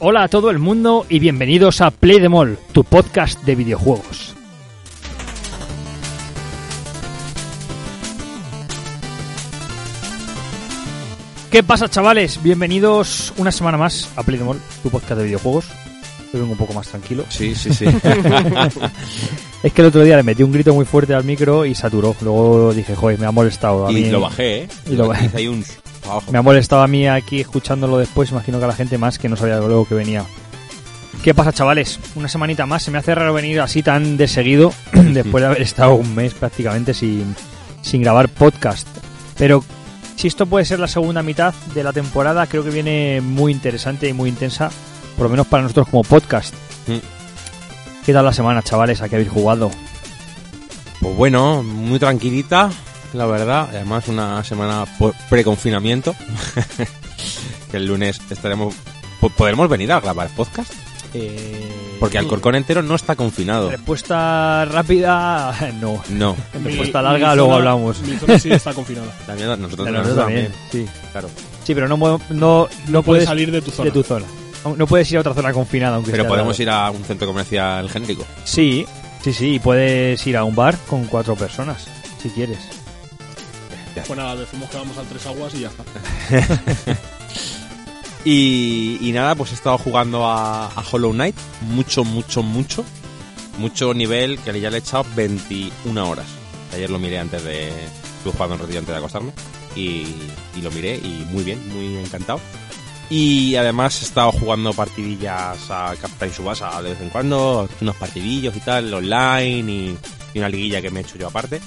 Hola a todo el mundo y bienvenidos a Play the Mall, tu podcast de videojuegos. ¿Qué pasa, chavales? Bienvenidos una semana más a Play the Mall, tu podcast de videojuegos. Hoy vengo un poco más tranquilo. Sí, sí, sí. Es que el otro día le metí un grito muy fuerte al micro y saturó. Luego dije, joder, me ha molestado a y mí. lo bajé, ¿eh? Y lo bajé. Hice ahí un... Me ha molestado a mí aquí escuchándolo después, imagino que a la gente más que no sabía luego que venía. ¿Qué pasa, chavales? Una semanita más, se me hace raro venir así tan de seguido, después de haber estado un mes prácticamente sin, sin grabar podcast. Pero si esto puede ser la segunda mitad de la temporada, creo que viene muy interesante y muy intensa, por lo menos para nosotros como podcast. Mm. ¿Qué tal la semana, chavales? ¿A qué habéis jugado? Pues bueno, muy tranquilita, la verdad. Además, una semana po- pre-confinamiento. que el lunes estaremos... po- ¿Podremos venir a grabar podcast? Porque Alcorcón entero no está confinado. Respuesta rápida, no. No. Respuesta Mi- larga, mi luego zona- hablamos. Mi zona sí está confinada. También nosotros, Pero nosotros nosotros también, sí. Claro. Sí, pero no, no, no, Puedes salir de tu zona. de tu zona. No puedes ir a otra zona confinada, aunque Pero sea podemos ir a un centro comercial genérico. Sí, sí, sí, y puedes ir a un bar con cuatro personas, si quieres. Pues nada, decimos que vamos al Tres Aguas y ya está. Y, y nada, pues he estado jugando a, a Hollow Knight. Mucho, mucho, mucho. Mucho nivel que ya le he echado 21 horas. Ayer lo miré antes de... Estuve jugando un ratillo antes de acostarme. Y, y lo miré y muy bien, muy encantado. Y además he estado jugando partidillas a Captain Subasa de vez en cuando. Unos partidillos y tal, online y, y una liguilla que me he hecho yo aparte.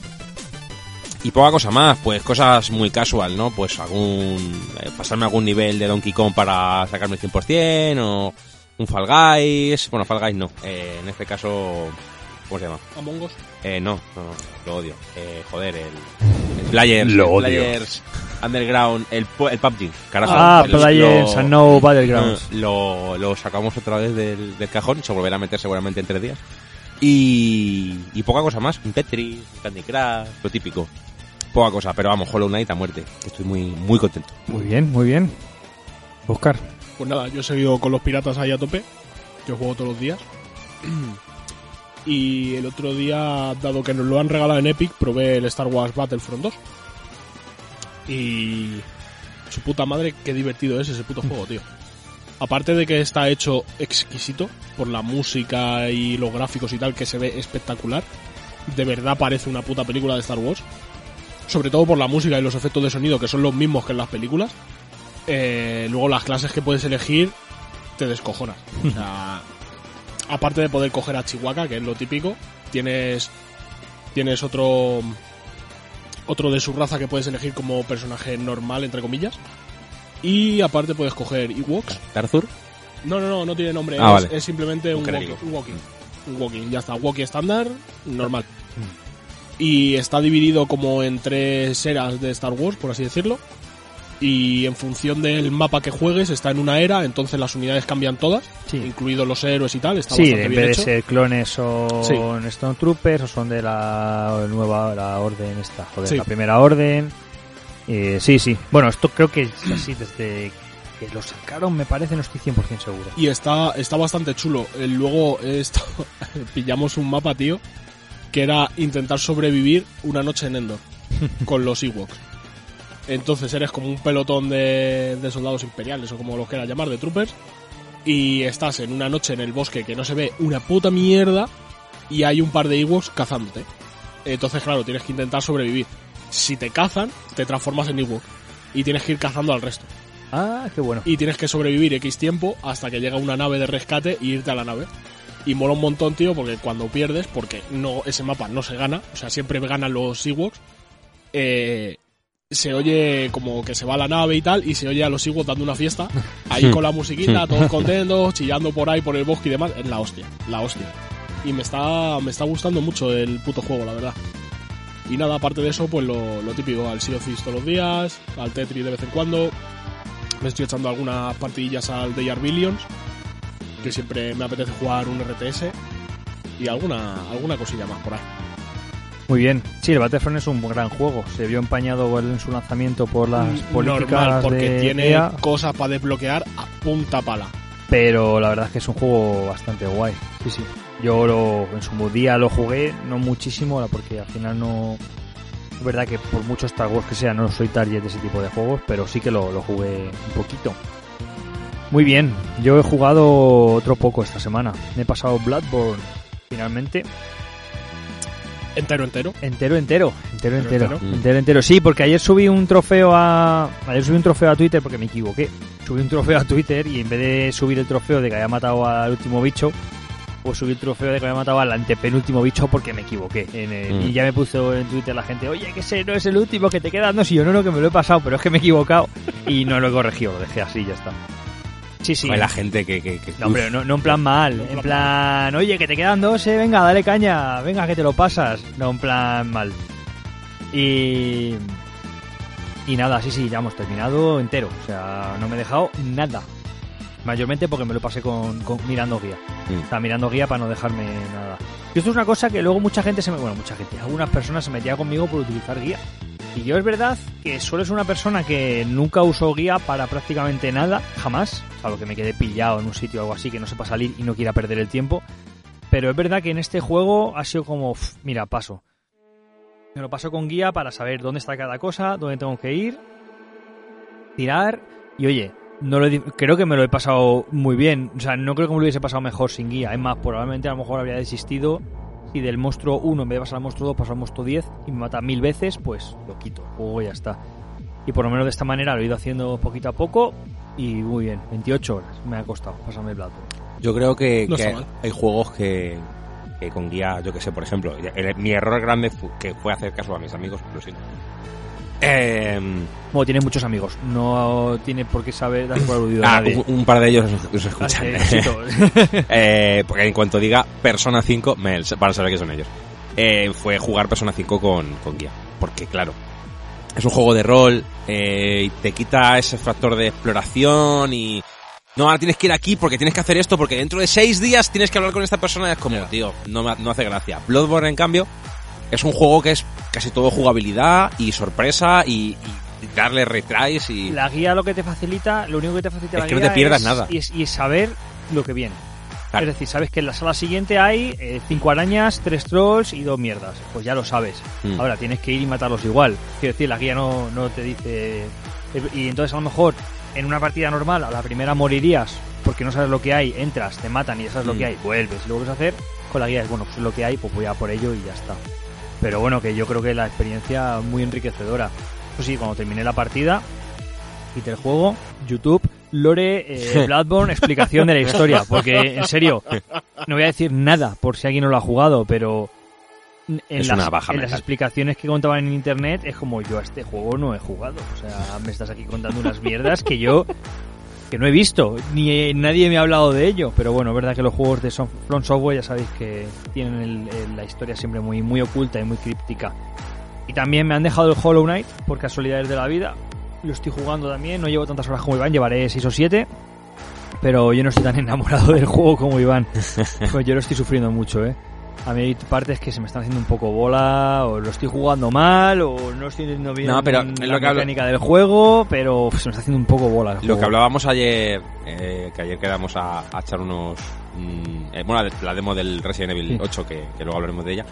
Y poca cosa más, pues cosas muy casual, ¿no? Pues algún. eh, pasarme algún nivel de Donkey Kong para sacarme el 100% o un Fall Guys. Bueno, Fall Guys no. eh, en este caso. ¿Cómo se llama? Among Us. Eh, no, no, no, lo odio. Eh, joder, el. el Players. Lo el odio. Players Underground. El, el PUBG, carajo. Ah, El- Players lo- and No Battlegrounds. eh, Lo, lo sacamos otra vez del, del cajón. Se volverá a meter seguramente en tres días. Y, y poca cosa más. Un Tetris, un Candy Crush, lo típico. Poca cosa, pero vamos, Hollow Knight a muerte. Estoy muy, muy contento. Muy bien, muy bien. Oscar. Pues nada, yo he seguido con los piratas ahí a tope. Yo juego todos los días. Y el otro día, dado que nos lo han regalado en Epic, probé el Star Wars Battlefront 2. Y. Su puta madre, qué divertido es ese puto juego, tío. Aparte de que está hecho exquisito por la música y los gráficos y tal, que se ve espectacular. De verdad parece una puta película de Star Wars. Sobre todo por la música y los efectos de sonido, que son los mismos que en las películas. Eh, luego las clases que puedes elegir te descojonas. O sea, aparte de poder coger a Chihuahua, que es lo típico, tienes tienes otro otro de su raza que puedes elegir como personaje normal entre comillas. Y aparte puedes coger Ewoks. ¿Tarzur? No, no, no, no tiene nombre. Ah, es, vale. es simplemente Un un, genérico. walk- un walking. Un walking, ya está. Walking estándar, normal. Y está dividido como en tres eras de Star Wars, por así decirlo. Y en función del mapa que juegues, está en una era, entonces las unidades cambian todas, Sí. incluidos los héroes y tal. Está Sí, bastante en bien vez de hecho. ser clones son Sí. Stone Troopers o son de la nueva la orden esta, joder, Sí. la primera orden. Eh, sí, sí. Bueno, esto creo que es así desde que lo sacaron, me parece, no estoy 100% seguro. Y está, está bastante chulo. Eh, Luego he estado- pillamos un mapa, tío, que era intentar sobrevivir una noche en Endor con los Ewoks. Entonces eres como un pelotón de, de soldados imperiales o como los quieras llamar, de troopers. Y estás en una noche en el bosque que no se ve una puta mierda y hay un par de Ewoks cazándote. Entonces, claro, tienes que intentar sobrevivir. Si te cazan, te transformas en Ewok y tienes que ir cazando al resto. Ah, qué bueno. Y tienes que sobrevivir X tiempo hasta que llega una nave de rescate y irte a la nave. Y mola un montón, tío, porque cuando pierdes, porque no ese mapa no se gana, o sea, siempre ganan los Ewoks, eh, se oye como que se va la nave y tal, y se oye a los Ewoks dando una fiesta, ahí con la musiquita, todos contentos, chillando por ahí por el bosque y demás, es la hostia, la hostia. Y me está, me está gustando mucho el puto juego, la verdad. Y nada, aparte de eso, pues lo, lo típico, al Sea of Thieves todos los días, al Tetris de vez en cuando, me estoy echando algunas partidillas al Day Billions, que siempre me apetece jugar un RTS, y alguna, alguna cosilla más por ahí. Muy bien. Sí, el Battlefront es un gran juego. Se vio empañado en su lanzamiento por las políticas Normal, porque de tiene EA, cosas para desbloquear a punta pala. pero la verdad es que es un juego bastante guay. Sí, sí. Yo lo, en su día lo jugué, no muchísimo, porque al final no... Es verdad que por mucho Star Wars que sea, no soy target de ese tipo de juegos, pero sí que lo, lo jugué un poquito. Muy bien, yo he jugado otro poco esta semana. Me he pasado Bloodborne, finalmente. Entero, entero. Entero, entero, entero, entero, entero. entero, entero. Sí, porque ayer subí un trofeo a, ayer subí un trofeo a Twitter porque me equivoqué. Subí un trofeo a Twitter y en vez de subir el trofeo de que había matado al último bicho, pues subí el trofeo de que había matado al antepenúltimo bicho porque me equivoqué. En el- Mm. Y ya me puso en Twitter la gente, oye, que ese no es el último que te queda. No, si yo no, no, que me lo he pasado, pero es que me he equivocado y no lo he corregido, lo dejé así, ya está. Sí, sí. Joder, la gente que... que, que- No, hombre, no, no en plan mal, en plan oye, que te quedan dos, eh, venga, dale caña, venga, que te lo pasas. No en plan mal. Y. Y nada, sí, sí, ya hemos terminado entero. O sea, no me he dejado nada. Mayormente porque me lo pasé con, con- mirando guía. Mm. O sea, mirando guía para no dejarme nada. Y esto es una cosa que luego mucha gente se me. Bueno, mucha gente, algunas personas se metían conmigo por utilizar guía. Y yo es verdad que suelo ser una persona que nunca uso guía para prácticamente nada, jamás, salvo que me quede pillado en un sitio o algo así que no sepa salir y no quiera perder el tiempo. Pero es verdad que en este juego ha sido como, "Uf, mira, paso. Me lo paso con guía para saber dónde está cada cosa, dónde tengo que ir, tirar y oye, no lo he creo que me lo he pasado muy bien. O sea, no creo que me lo hubiese pasado mejor sin guía. Es más, probablemente a lo mejor habría desistido si del monstruo 1 en vez de pasar al monstruo 2 paso al monstruo 10 y me mata mil veces, pues lo quito, juego y ya está. Y por lo menos de esta manera lo he ido haciendo poquito a poco y muy bien, 28 horas me ha costado pasarme el plato. Yo creo que, No que mal. hay juegos que, que con guía, yo que sé, por ejemplo, el- mi error grande fu- que fue hacer caso a mis amigos, lo siento. Eh, Bueno, tiene muchos amigos, no tiene por qué saber dar por aludido a ah, nadie. un, un par de ellos nos, nos Ah, escuchan. eh, porque en cuanto diga Persona 5, me, van a saber que son ellos. Eh, fue jugar Persona 5 con, con guía. Porque, claro, es un juego de rol eh, y te quita ese factor de exploración y... No, ahora tienes que ir aquí porque tienes que hacer esto porque dentro de seis días tienes que hablar con esta persona. Es como, tío, no, no hace gracia. Bloodborne, en cambio, es un juego que es casi todo jugabilidad y sorpresa y, y darle retries y... La guía lo que te facilita, lo único que te facilita Es la que no te pierdas es- nada. Y es, y es saber lo que viene. Claro. Es decir, sabes que en la sala siguiente hay eh, cinco arañas, tres trolls y dos mierdas. Pues ya lo sabes. Mm. Ahora tienes que ir y matarlos igual. Quiero decir, la guía no, no te dice... Y entonces a lo mejor en una partida normal a la primera morirías porque no sabes lo que hay, entras, te matan y ya sabes lo Mm. que hay, vuelves y lo vuelves a hacer. Con la guía es, bueno, pues es lo que hay, pues voy a por ello y ya está. Pero bueno, que yo creo que la experiencia es muy enriquecedora. Eso sí, cuando terminé la partida, quité el juego, YouTube, Lore, eh, Bloodborne, explicación de la historia. Porque, en serio, no voy a decir nada por si alguien no lo ha jugado, pero en, Es las, una baja en las explicaciones que contaban en internet es como yo a este juego no he jugado. O sea, me estás aquí contando unas mierdas que yo que no he visto, ni eh, nadie me ha hablado de ello. Pero bueno, es verdad que los juegos de From Software ya sabéis que tienen el- el- la historia siempre muy, muy oculta y muy críptica. Y también me han dejado el Hollow Knight, por casualidades de la vida. Lo estoy jugando también, no llevo tantas horas como Iván, llevaré 6 o 7. Pero yo no estoy tan enamorado del juego como Iván. Pues yo lo estoy sufriendo mucho, ¿eh? A mí hay partes que se me están haciendo un poco bola, o lo estoy jugando mal, o no estoy entendiendo bien No, pero la es lo que hablo- mecánica del juego, pero se me está haciendo un poco bola el Lo que hablábamos ayer, eh, que ayer quedamos a, a echar unos... mm, eh, bueno, la, demo del Resident Evil Sí. 8, que, que luego hablaremos de ella.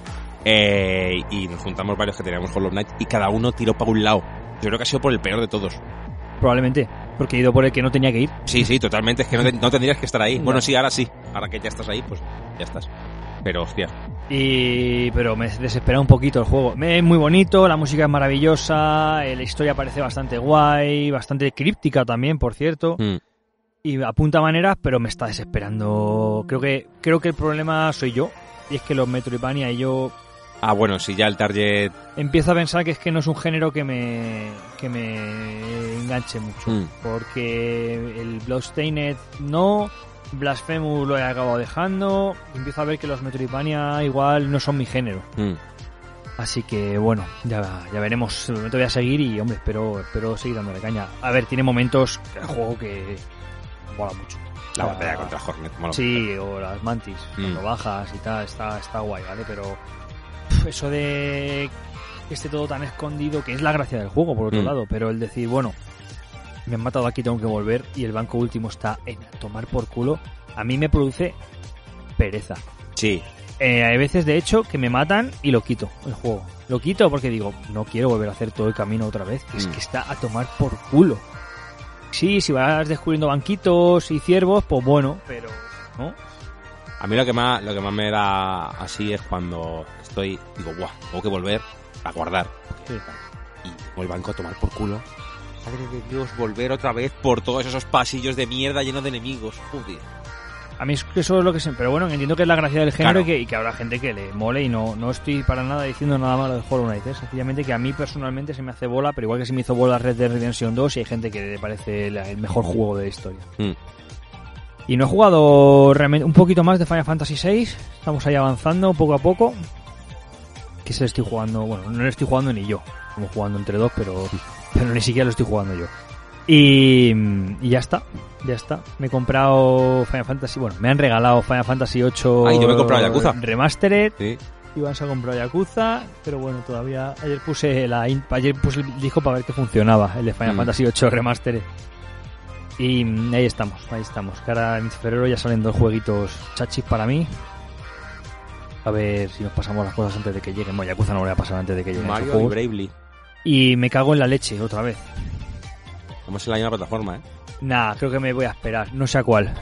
eh, y nos juntamos varios que teníamos Hollow Knight y cada uno tiró para un lado. Yo creo que ha sido por el peor de todos. Probablemente, porque he ido por el que no tenía que ir. Sí, sí, totalmente. Es que no, te- no tendrías que estar ahí. No. Bueno, sí, ahora sí. Ahora que ya estás ahí, pues ya estás. Pero, hostia. Y pero me desespera un poquito el juego. Es muy bonito, la música es maravillosa, eh, la historia parece bastante guay, bastante críptica también, por cierto. Mm. y apunta maneras, pero me está desesperando. Creo que creo que el problema soy yo. Y es que los Metroidvania y yo Ah, bueno, si ya el target... empiezo a pensar que es que no es un género que me que me enganche mucho. Mm. Porque el Bloodstained no, Blasphemous lo he acabado dejando. y Empiezo a ver que los Metroidvania igual no son mi género. mm. Así que bueno, ya, ya veremos. De momento voy a seguir y hombre, espero, espero seguir dándole caña. A ver, tiene momentos el juego que mola mucho. La batalla contra Hornet. mola Sí, o las mantis, Mm. cuando bajas y tal, está, está guay, ¿vale? Pero eso de que esté todo tan escondido, que es la gracia del juego, por otro Mm. lado, pero el decir, bueno, me han matado aquí, tengo que volver y el banco último está en tomar por culo, a mí me produce pereza. Sí, Eh, hay veces, de hecho, que me matan y lo quito, el juego. Lo quito porque digo, no quiero volver a hacer todo el camino otra vez. Es Mm. que está a tomar por culo. Sí, si vas descubriendo banquitos y ciervos, pues bueno, pero... ¿no? A mí lo que más, lo que más me da así es cuando estoy, digo, guau, tengo que volver a guardar. Sí. Y tengo el banco a tomar por culo. Madre de Dios, volver otra vez por todos esos pasillos de mierda llenos de enemigos. Joder. A mí es que eso es lo que sé, pero bueno, entiendo que es la gracia del género Claro. y, que, y que habrá gente que le mole y no, no estoy para nada diciendo nada malo de Hollow Knight, ¿eh? sencillamente que a mí personalmente se me hace bola, pero igual que se me hizo bola Red Dead Redemption 2 y hay gente que le parece la- el mejor juego de la historia. Mm. Y no he jugado realmente un poquito más de Final Fantasy VI, estamos ahí avanzando poco a poco. Que se lo estoy jugando, bueno, no lo estoy jugando ni yo, estamos jugando entre dos, pero, pero ni siquiera lo estoy jugando yo. Y, y ya está, ya está. Me he comprado Final Fantasy, bueno, me han regalado Final Fantasy 8 Ay, yo me he comprado Yakuza. Remastered. Sí. Iván se ha comprado Yakuza, pero bueno, todavía ayer puse la ayer puse el disco para ver que funcionaba, el de Final Mm. Fantasy 8 Remastered. Y mm, ahí estamos, ahí estamos. Ahora en febrero ya salen dos jueguitos chachis para mí. A ver si nos pasamos las cosas antes de que lleguen. Bueno, Yakuza no lo voy a pasar antes de que lleguen Mario y. Bravely. Y me cago en la leche otra vez. Estamos en la misma plataforma, ¿eh? Nah, creo que me voy a esperar. No sé a cuál.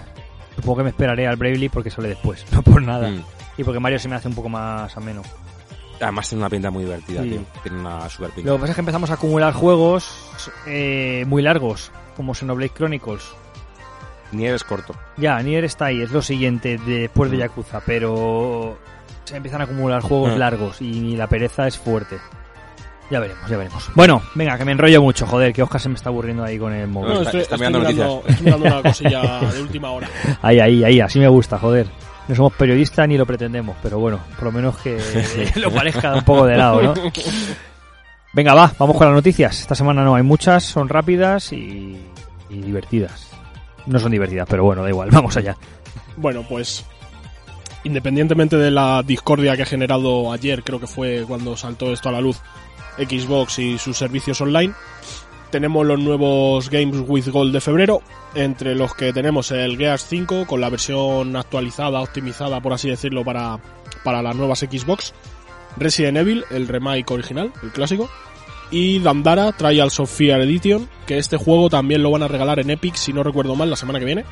Supongo que me esperaré al Bravely porque sale después. No por nada. Mm. Y porque Mario se me hace un poco más ameno. Además tiene una pinta muy divertida, Sí. tío. Tiene una super pinta. Lo que pasa es que empezamos a acumular juegos eh, muy largos, como Xenoblade Chronicles. Ni eres corto. Ya, Nier está ahí, es lo siguiente después de Mm. Yakuza, pero se empiezan a acumular juegos Ah. largos y la pereza es fuerte. Ya veremos, ya veremos. Bueno, venga, que me enrollo mucho, joder, que Oscar se me está aburriendo ahí con el móvil. No, está- está mirando mirando, estoy mirando una cosilla de última hora. Ahí, ahí, ahí, así me gusta, joder. No somos periodistas ni lo pretendemos, pero bueno, por lo menos que lo parezca un poco de lado, ¿no? Venga, va, vamos con las noticias. Esta semana no hay muchas, son rápidas y, y divertidas. No son divertidas, pero bueno, da igual, vamos allá. Bueno, pues independientemente de la discordia que ha generado ayer, creo que fue cuando saltó esto a la luz, Xbox y sus servicios online, tenemos los nuevos Games with Gold de febrero, entre los que tenemos el Gears 5 con la versión actualizada, optimizada por así decirlo para, para las nuevas Xbox, Resident Evil, el remake original, el clásico, y Dandara Trials of Fear Edition, que este juego también lo van a regalar en Epic, si no recuerdo mal, la semana que viene.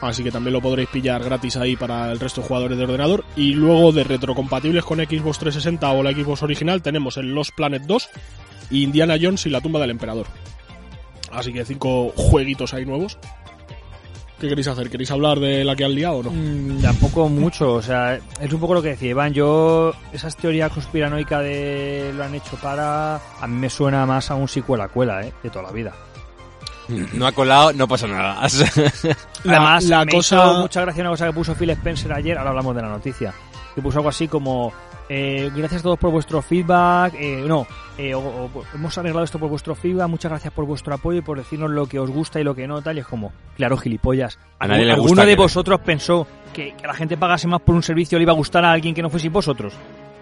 Así que también lo podréis pillar gratis ahí para el resto de jugadores de ordenador. Y luego de retrocompatibles con Xbox 360 o la Xbox original tenemos el Lost Planet 2 y Indiana Jones y la tumba del emperador. Así que cinco jueguitos ahí nuevos. ¿Qué queréis hacer? ¿Queréis hablar de la que han liado o no? Mm, tampoco mucho, o sea, es un poco lo que decía Iván. Yo, esas teorías conspiranoicas de lo han hecho para. A mí me suena más a un secuela-cuela, ¿eh? De toda la vida. No ha colado, no pasa nada. La- Además, la me cosa- hizo mucha gracia una cosa que puso Phil Spencer ayer, ahora hablamos de la noticia, que puso algo así como, eh, gracias a todos por vuestro feedback, eh, no, eh, o- o- hemos arreglado esto por vuestro feedback, muchas gracias por vuestro apoyo y por decirnos lo que os gusta y lo que no, tal, y es como, claro, gilipollas. A nadie le ¿Alguno gusta de que le- vosotros pensó que, que la gente pagase más por un servicio le iba a gustar a alguien que no fueseis vosotros?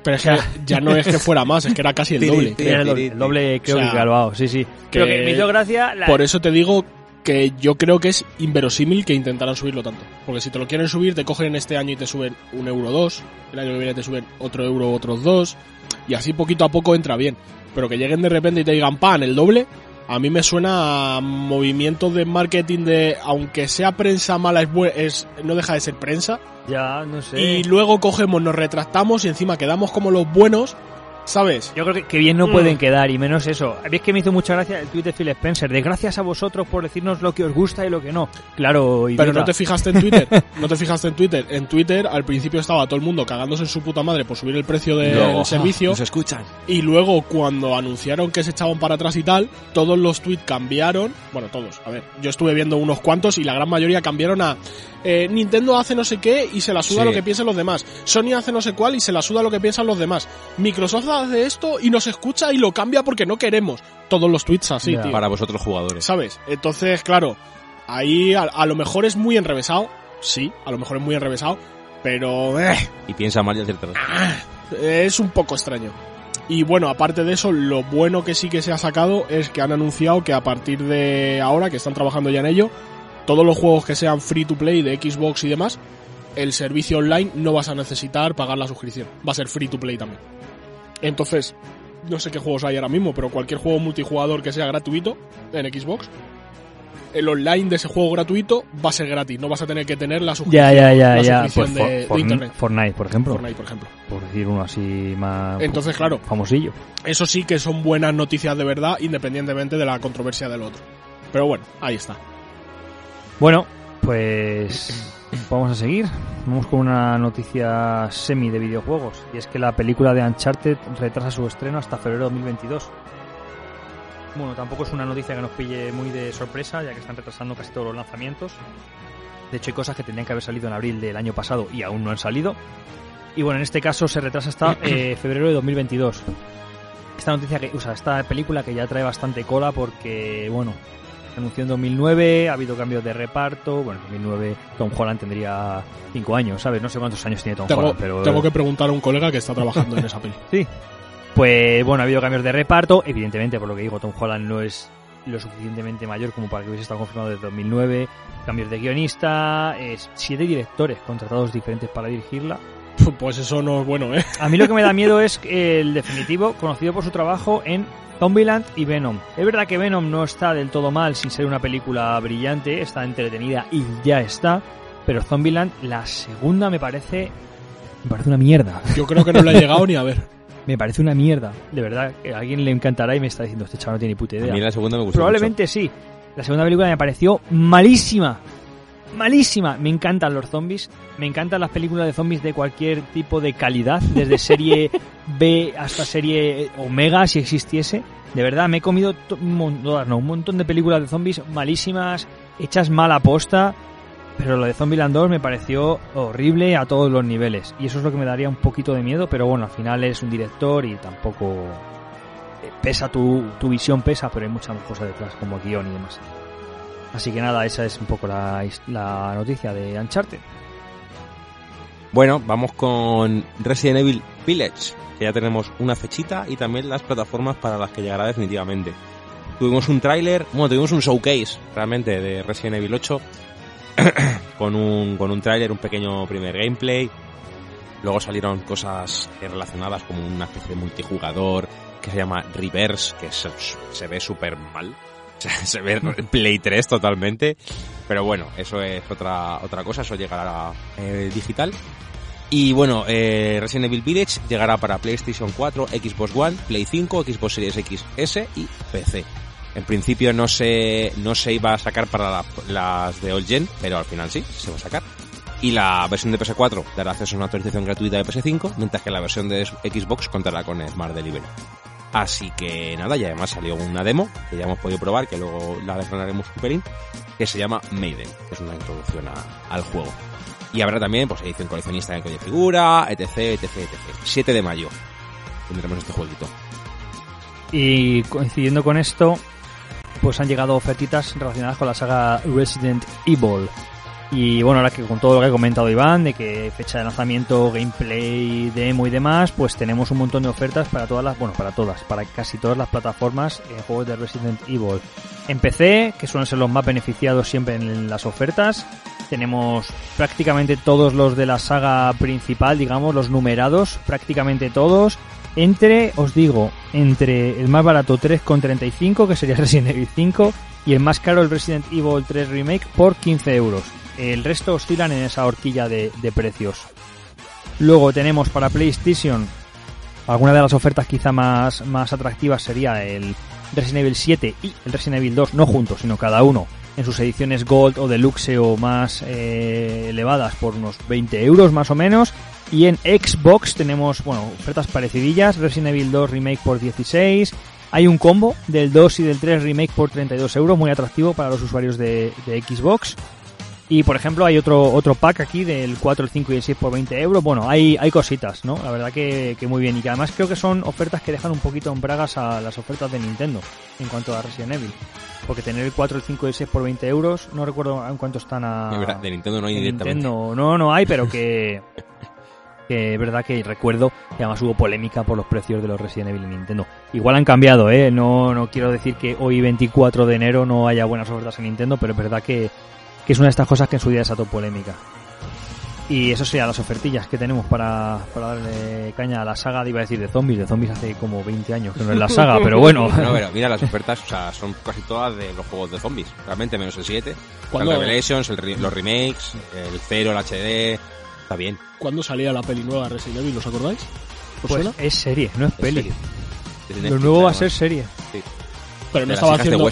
Pero es que ya no es que fuera más, es que era casi el doble. Era el doble, el doble creo O sea, que calvado, sí, sí. Pero que me hizo gracia la- Por eso te digo que yo creo que es inverosímil que intentaran subirlo tanto. Porque si te lo quieren subir, te cogen este año y te suben un euro dos, el año que viene te suben otro euro otros dos, y así poquito a poco entra bien. Pero que lleguen de repente y te digan, pan, el doble, a mí me suena a movimientos de marketing de, aunque sea prensa mala, es, es no deja de ser prensa. Ya, no sé. Y luego cogemos, nos retractamos y encima quedamos como los buenos ¿Sabes? Yo creo que, que bien no Mm. pueden quedar, y menos eso. Es que me hizo mucha gracia el tweet de Phil Spencer, de gracias a vosotros por decirnos lo que os gusta y lo que no. Claro, Pero no te fijaste en Twitter. No te fijaste en Twitter. En Twitter al principio estaba todo el mundo cagándose en su puta madre por subir el precio del servicio. nos escuchan. Y luego cuando anunciaron que se echaban para atrás y tal, todos los tweets cambiaron. Bueno, todos. A ver, yo estuve viendo unos cuantos y la gran mayoría cambiaron a eh, Nintendo hace no sé qué y se la suda Sí. lo que piensen los demás. Sony hace no sé cuál y se la suda lo que piensan los demás. Microsoft hace esto y nos escucha y lo cambia porque no queremos. Todos los tweets así, tío. Para vosotros jugadores. ¿Sabes? Entonces, claro, ahí a, a lo mejor es muy enrevesado. Sí, a lo mejor es muy enrevesado. Pero eh, Y piensa mal y acierta. es un poco extraño. Y bueno, aparte de eso, lo bueno que sí que se ha sacado es que han anunciado que a partir de ahora, que están trabajando ya en ello, todos los juegos que sean free to play de Xbox y demás, el servicio online no vas a necesitar pagar la suscripción. Va a ser free to play también. Entonces, no sé qué juegos hay ahora mismo, pero cualquier juego multijugador que sea gratuito en Xbox, el online de ese juego gratuito va a ser gratis. No vas a tener que tener la suscripción, Ya, ya, ya, la ya. Pues de, For- de internet. Fortnite, por ejemplo. Fortnite, por ejemplo. Por decir uno así más Entonces, claro, famosillo. eso sí que son buenas noticias de verdad, independientemente de la controversia del otro. Pero bueno, ahí está. Bueno, pues vamos a seguir. Vamos con una noticia semi de videojuegos. Y es que la película de Uncharted retrasa su estreno hasta febrero de 2022. Bueno, tampoco es una noticia que nos pille muy de sorpresa, ya que están retrasando casi todos los lanzamientos. De hecho, hay cosas que tendrían que haber salido en abril del año pasado y aún no han salido. Y bueno, en este caso se retrasa hasta eh, febrero de 2022. Esta noticia que, o sea, esta película que ya trae bastante cola porque, bueno, anunció en 2009, ha habido cambios de reparto. Bueno, en 2009 Tom Holland tendría 5 años, ¿sabes? No sé cuántos años tiene Tom Tengo, Holland, pero. tengo que preguntar a un colega que está trabajando en esa peli. Sí. Pues bueno, ha habido cambios de reparto. Evidentemente, por lo que digo, Tom Holland no es lo suficientemente mayor como para que hubiese estado confirmado desde 2009. Cambios de guionista, siete directores contratados diferentes para dirigirla. Pues eso no es bueno, ¿eh? A mí lo que me da miedo es el definitivo, conocido por su trabajo en Zombieland y Venom. Es verdad que Venom no está del todo mal sin ser una película brillante, está entretenida y ya está. Pero Zombieland, la segunda me parece. Me parece una mierda. Yo creo que no le ha llegado ni a ver. Me parece una mierda. De verdad, que a alguien le encantará y me está diciendo, este chaval no tiene ni puta A idea. mí la segunda me gustó Probablemente sí. La segunda película me pareció malísima. Malísima. Me encantan los zombies. Me encantan las películas de zombies de cualquier tipo de calidad. Desde serie B hasta serie Omega, si existiese. De verdad, me he comido no, un montón de películas de zombies malísimas, hechas mal a posta. Pero lo de Zombieland 2 me pareció horrible a todos los niveles. Y eso es lo que me daría un poquito de miedo. Pero bueno, al final es un director y tampoco eh, pesa tu, tu visión pesa, pero hay muchas cosas detrás, como guion y demás. Así que nada, esa es un poco la, la noticia de Uncharted. Bueno, vamos con Resident Evil Village, que ya tenemos una fechita y también las plataformas para las que llegará definitivamente. Tuvimos un tráiler, bueno, tuvimos un showcase realmente de Resident Evil 8 con un, con un tráiler, un pequeño primer gameplay. Luego salieron cosas relacionadas como una especie de multijugador que se llama Reverse, que se, se ve súper mal. Se, ve Play 3 totalmente. Pero bueno, eso es otra, otra cosa, eso llegará eh, digital. Y bueno, eh, Resident Evil Village llegará para PlayStation 4, Xbox One, Play 5, Xbox Series XS y PC. En principio no se, no se iba a sacar para la- las de All Gen, pero al final sí, se va a sacar. Y la versión de PS4 dará acceso a una actualización gratuita de PS5, mientras que la versión de Xbox contará con Smart Delivery. Así que nada, y además salió una demo que ya hemos podido probar, que luego la desgranaremos un pelín, que se llama Maiden, que es una introducción al juego. Y habrá también pues edición coleccionista de código de figura, etc, etc, etc. 7 de mayo tendremos este jueguito. Y coincidiendo con esto, pues han llegado ofertitas relacionadas con la saga Resident Evil. Y bueno, ahora que con todo lo que ha comentado Iván, de que fecha de lanzamiento, gameplay, demo y demás, pues tenemos un montón de ofertas para todas las, bueno, para todas, para casi todas las plataformas en juegos de Resident Evil. En PC, que suelen ser los más beneficiados siempre en las ofertas, tenemos prácticamente todos los de la saga principal, digamos, los numerados, prácticamente todos. Entre, os digo, entre el más barato 3,35, que sería Resident Evil 5, y el más caro el Resident Evil 3 Remake por 15 euros. El resto oscilan en esa horquilla de, precios. Luego tenemos para PlayStation Alguna de las ofertas quizá más, más atractivas sería el Resident Evil 7 y el Resident Evil 2, no juntos, sino cada uno en sus ediciones Gold o Deluxe o más eh, elevadas por unos 20 euros más o menos. Y en Xbox tenemos, bueno, ofertas parecidillas, Resident Evil 2 Remake por 16. Hay un combo del 2 y del 3 Remake por 32 euros, muy atractivo para los usuarios de Xbox. Y por ejemplo hay otro otro pack aquí del 4, el 5 y el 6 por 20 euros. Bueno, hay, hay cositas, ¿no? La verdad que, que muy bien. Y que además creo que son ofertas que dejan un poquito en bragas a las ofertas de Nintendo en cuanto a Resident Evil. Porque tener el 4, el 5 y el 6 por 20 euros, no recuerdo en cuánto están a... De verdad, de Nintendo no hay directamente. Nintendo. No, no hay, pero que... que es verdad que recuerdo que además hubo polémica por los precios de los Resident Evil en Nintendo. Igual han cambiado, ¿eh? No, no quiero decir que hoy 24 de enero no haya buenas ofertas en Nintendo, pero es verdad que, que es una de estas cosas que en su día desató polémica. Y eso serían las ofertillas que tenemos para, para darle caña a la saga, iba a decir de zombies, de zombies hace como 20 años que no es la saga, pero bueno. No, pero mira, las ofertas, o sea, son casi todas de los juegos de zombies. Realmente, menos el 7. ¿Cuándo- El Revelations, el re- los remakes, el 0, el HD. Está bien. ¿Cuándo salía la peli nueva de Resident Evil? ¿Os acordáis? ¿Os Pues suena? es serie, no es peli. Lo nuevo va a ser serie. Sí. Pero no estaba haciendo.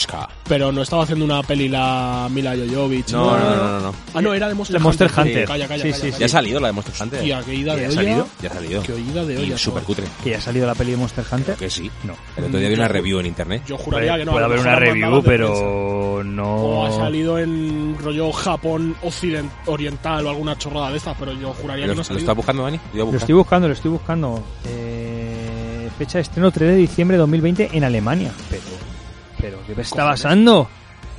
Pero no estaba haciendo una peli la Mila Jovovich. No, no, no, no, no. Ah, no, era de Monster Hunter. Hunter. Calla, calla, Sí, calla, sí, calla. Ya ha salido la de Monster Hunter. Tía, qué ida ¿Que de ya ha olla. salido? Ya ha salido. Qué oída de Y olla. súper cutre. Que ya ha salido la peli de Monster Hunter. Que sí. No. El otro día vi una review en internet. Yo juraría que no. Puede a lo haber una review, pero no. O ha salido en rollo Japón occident oriental o alguna chorrada de estas, pero yo juraría ¿Lo, que no ha lo salido. estás buscando, Dani? Lo Lo estoy buscando, lo estoy buscando. Eh, fecha de estreno 3 de diciembre de 2020 en Alemania. Pero, pero ¿qué está Cojones. pasando?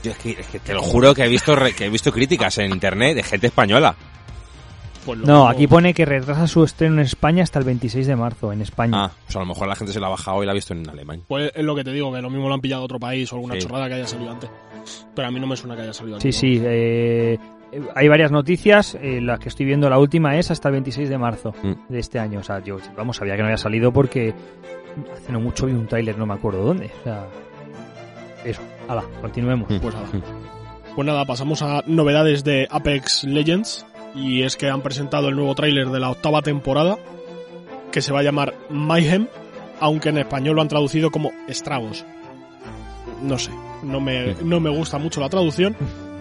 Yo es que, es que te lo juro que he visto re- que he visto críticas en internet de gente española. Pues No, mismo- aquí pone que retrasa su estreno en España hasta el 26 de marzo, en España. Ah, pues a lo mejor la gente se la ha bajado y la ha visto en alemán. Pues es lo que te digo, que lo mismo lo han pillado otro país o alguna Sí. chorrada que haya salido antes. Pero a mí no me suena que haya salido Sí, antes. sí. eh, hay varias noticias. eh, la que estoy viendo, la última es hasta el 26 de marzo Mm. de este año. O sea, yo, vamos, sabía que no había salido porque hace no mucho vi un tráiler, no me acuerdo dónde. O sea, eso. Hala, continuemos. Mm. Pues nada. Pues nada, pasamos a novedades de Apex Legends. Y es que han presentado el nuevo tráiler de la octava temporada, que se va a llamar Mayhem, aunque en español lo han traducido como Estragos. No sé, no me, no me gusta mucho la traducción,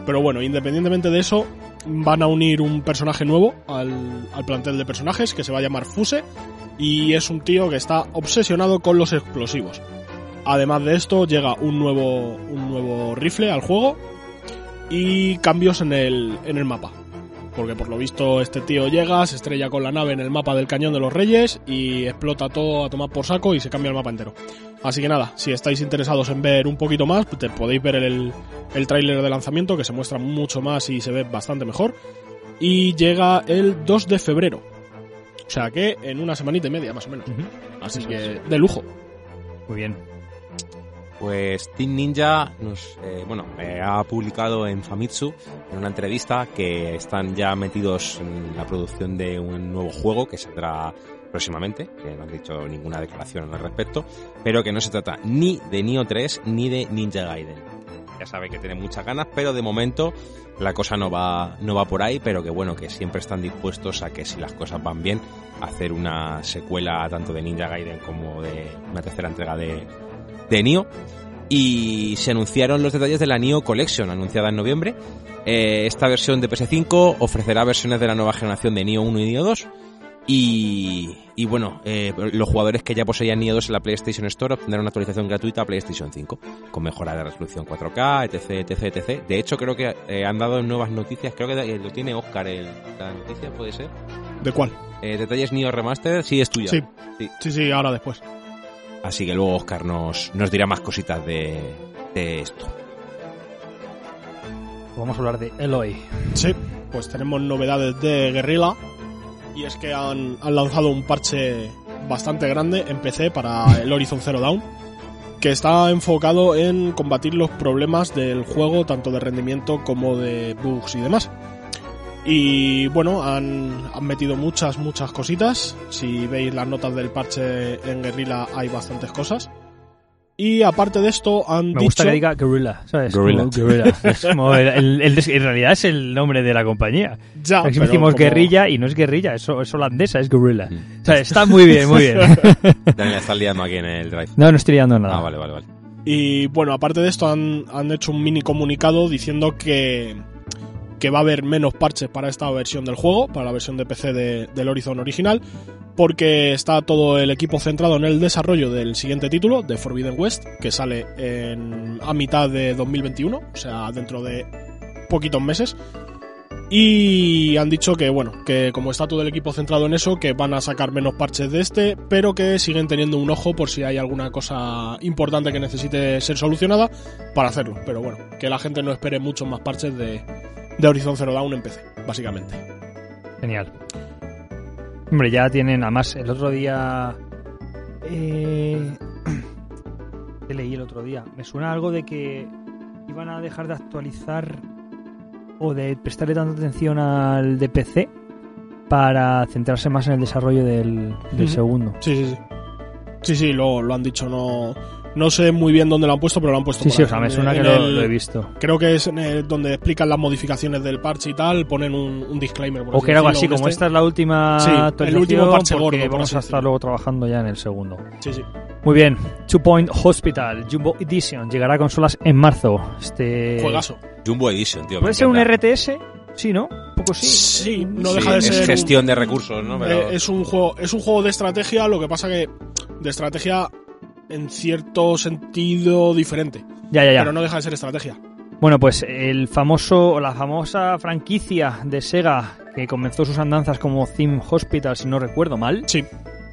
pero bueno, independientemente de eso, van a unir un personaje nuevo al, al plantel de personajes, que se va a llamar Fuse, y es un tío que está obsesionado con los explosivos. Además de esto, llega un nuevo, un nuevo rifle al juego y cambios en el, en el mapa. Porque por lo visto este tío llega, se estrella con la nave en el mapa del Cañón de los Reyes y explota todo a tomar por saco y se cambia el mapa entero. Así que nada, si estáis interesados en ver un poquito más, te podéis ver el, el tráiler de lanzamiento que se muestra mucho más y se ve bastante mejor. Y llega el 2 de febrero. O sea que en una semanita y media más o menos. Así que de lujo. Muy bien. Pues Team Ninja nos, eh, bueno, eh, ha publicado en Famitsu en una entrevista que están ya metidos en la producción de un nuevo juego que saldrá próximamente, que no han dicho ninguna declaración al respecto, pero que no se trata ni de Nioh 3 ni de Ninja Gaiden. Ya sabe que tiene muchas ganas, pero de momento la cosa no va, no va por ahí, pero que bueno, que siempre están dispuestos a que si las cosas van bien, hacer una secuela tanto de Ninja Gaiden como de una tercera entrega de, de Nioh y se anunciaron los detalles de la Neo Collection anunciada en noviembre. Eh, esta versión de PS5 ofrecerá versiones de la nueva generación de Neo 1 y Neo 2 y, y bueno, eh, los jugadores que ya poseían Neo 2 en la PlayStation Store obtendrán una actualización gratuita a PlayStation 5 con mejora de resolución 4K, etc, etc, etc. De hecho, creo que eh, han dado nuevas noticias. Creo que lo tiene Oscar el, la noticia, puede ser. ¿De cuál? Detalles Neo Remastered, sí, es tuya. Sí. Sí. Sí, sí, ahora después. Así que luego Oscar nos, nos dirá más cositas de, de esto. Vamos a hablar de Eloy. Sí, pues tenemos novedades de Guerrilla y es que han, han lanzado un parche bastante grande en PC para el Horizon Zero Dawn que está enfocado en combatir los problemas del juego tanto de rendimiento como de bugs y demás. Y bueno, han, han metido muchas, muchas cositas. Si veis las notas del parche en Guerrilla hay bastantes cosas. Y aparte de esto, han Me dicho... gusta que diga Gorilla, ¿sabes? Gorilla. Como. Es como el- el- el en realidad es el nombre de la compañía. Ya, Aquí pero decimos como- guerrilla y no es guerrilla, es, es holandesa, es Gorilla. O sea, está muy bien, muy bien. Daniel está liando aquí en el drive. No, no estoy liando nada. Ah, vale, vale, vale. Y bueno, aparte de esto, han, han hecho un mini comunicado diciendo que, que va a haber menos parches para esta versión del juego, para la versión de PC de- del Horizon original, porque está todo el equipo centrado en el desarrollo del siguiente título, de Forbidden West, que sale en, a mitad de 2021, o sea, dentro de poquitos meses. Y han dicho que, bueno, que como está todo el equipo centrado en eso, que van a sacar menos parches de este, pero que siguen teniendo un ojo por si hay alguna cosa importante que necesite ser solucionada para hacerlo. Pero bueno, que la gente no espere muchos más parches de, de Horizon Zero Dawn en PC, básicamente. Genial. Hombre, ya tienen, además, el otro día... Eh... ¿Qué leí el otro día? Me suena algo de que iban a dejar de actualizar o de prestarle tanta atención al de PC para centrarse más en el desarrollo del, segundo. Sí, sí, sí. Sí, sí, lo, lo han dicho, no, no sé muy bien dónde lo han puesto, pero lo han puesto Sí, por sí, ahí. o sea, me En- suena que en lo, el- lo he visto. Creo que es en el- donde explican las modificaciones del parche y tal, ponen un, un disclaimer. por O que era algo así, como este. esta es la última Sí, el último parche porque gordo, por vamos a estar luego trabajando ya en el segundo. Sí, sí. Muy bien, Two Point Hospital Jumbo Edition llegará a consolas en marzo. Este Juegazo. Jumbo Edition, tío. ¿Puede ser un. RTS? Sí, ¿no? Un poco sí. Sí, no Sí, deja de es ser. un- gestión de recursos, ¿no? Pero... Eh, es un juego es un juego de estrategia lo que pasa que de estrategia en cierto sentido diferente Ya, ya, ya. pero no deja de ser estrategia Bueno, pues el famoso, o la famosa franquicia de Sega que comenzó sus andanzas como Theme Hospital, si no recuerdo mal. sí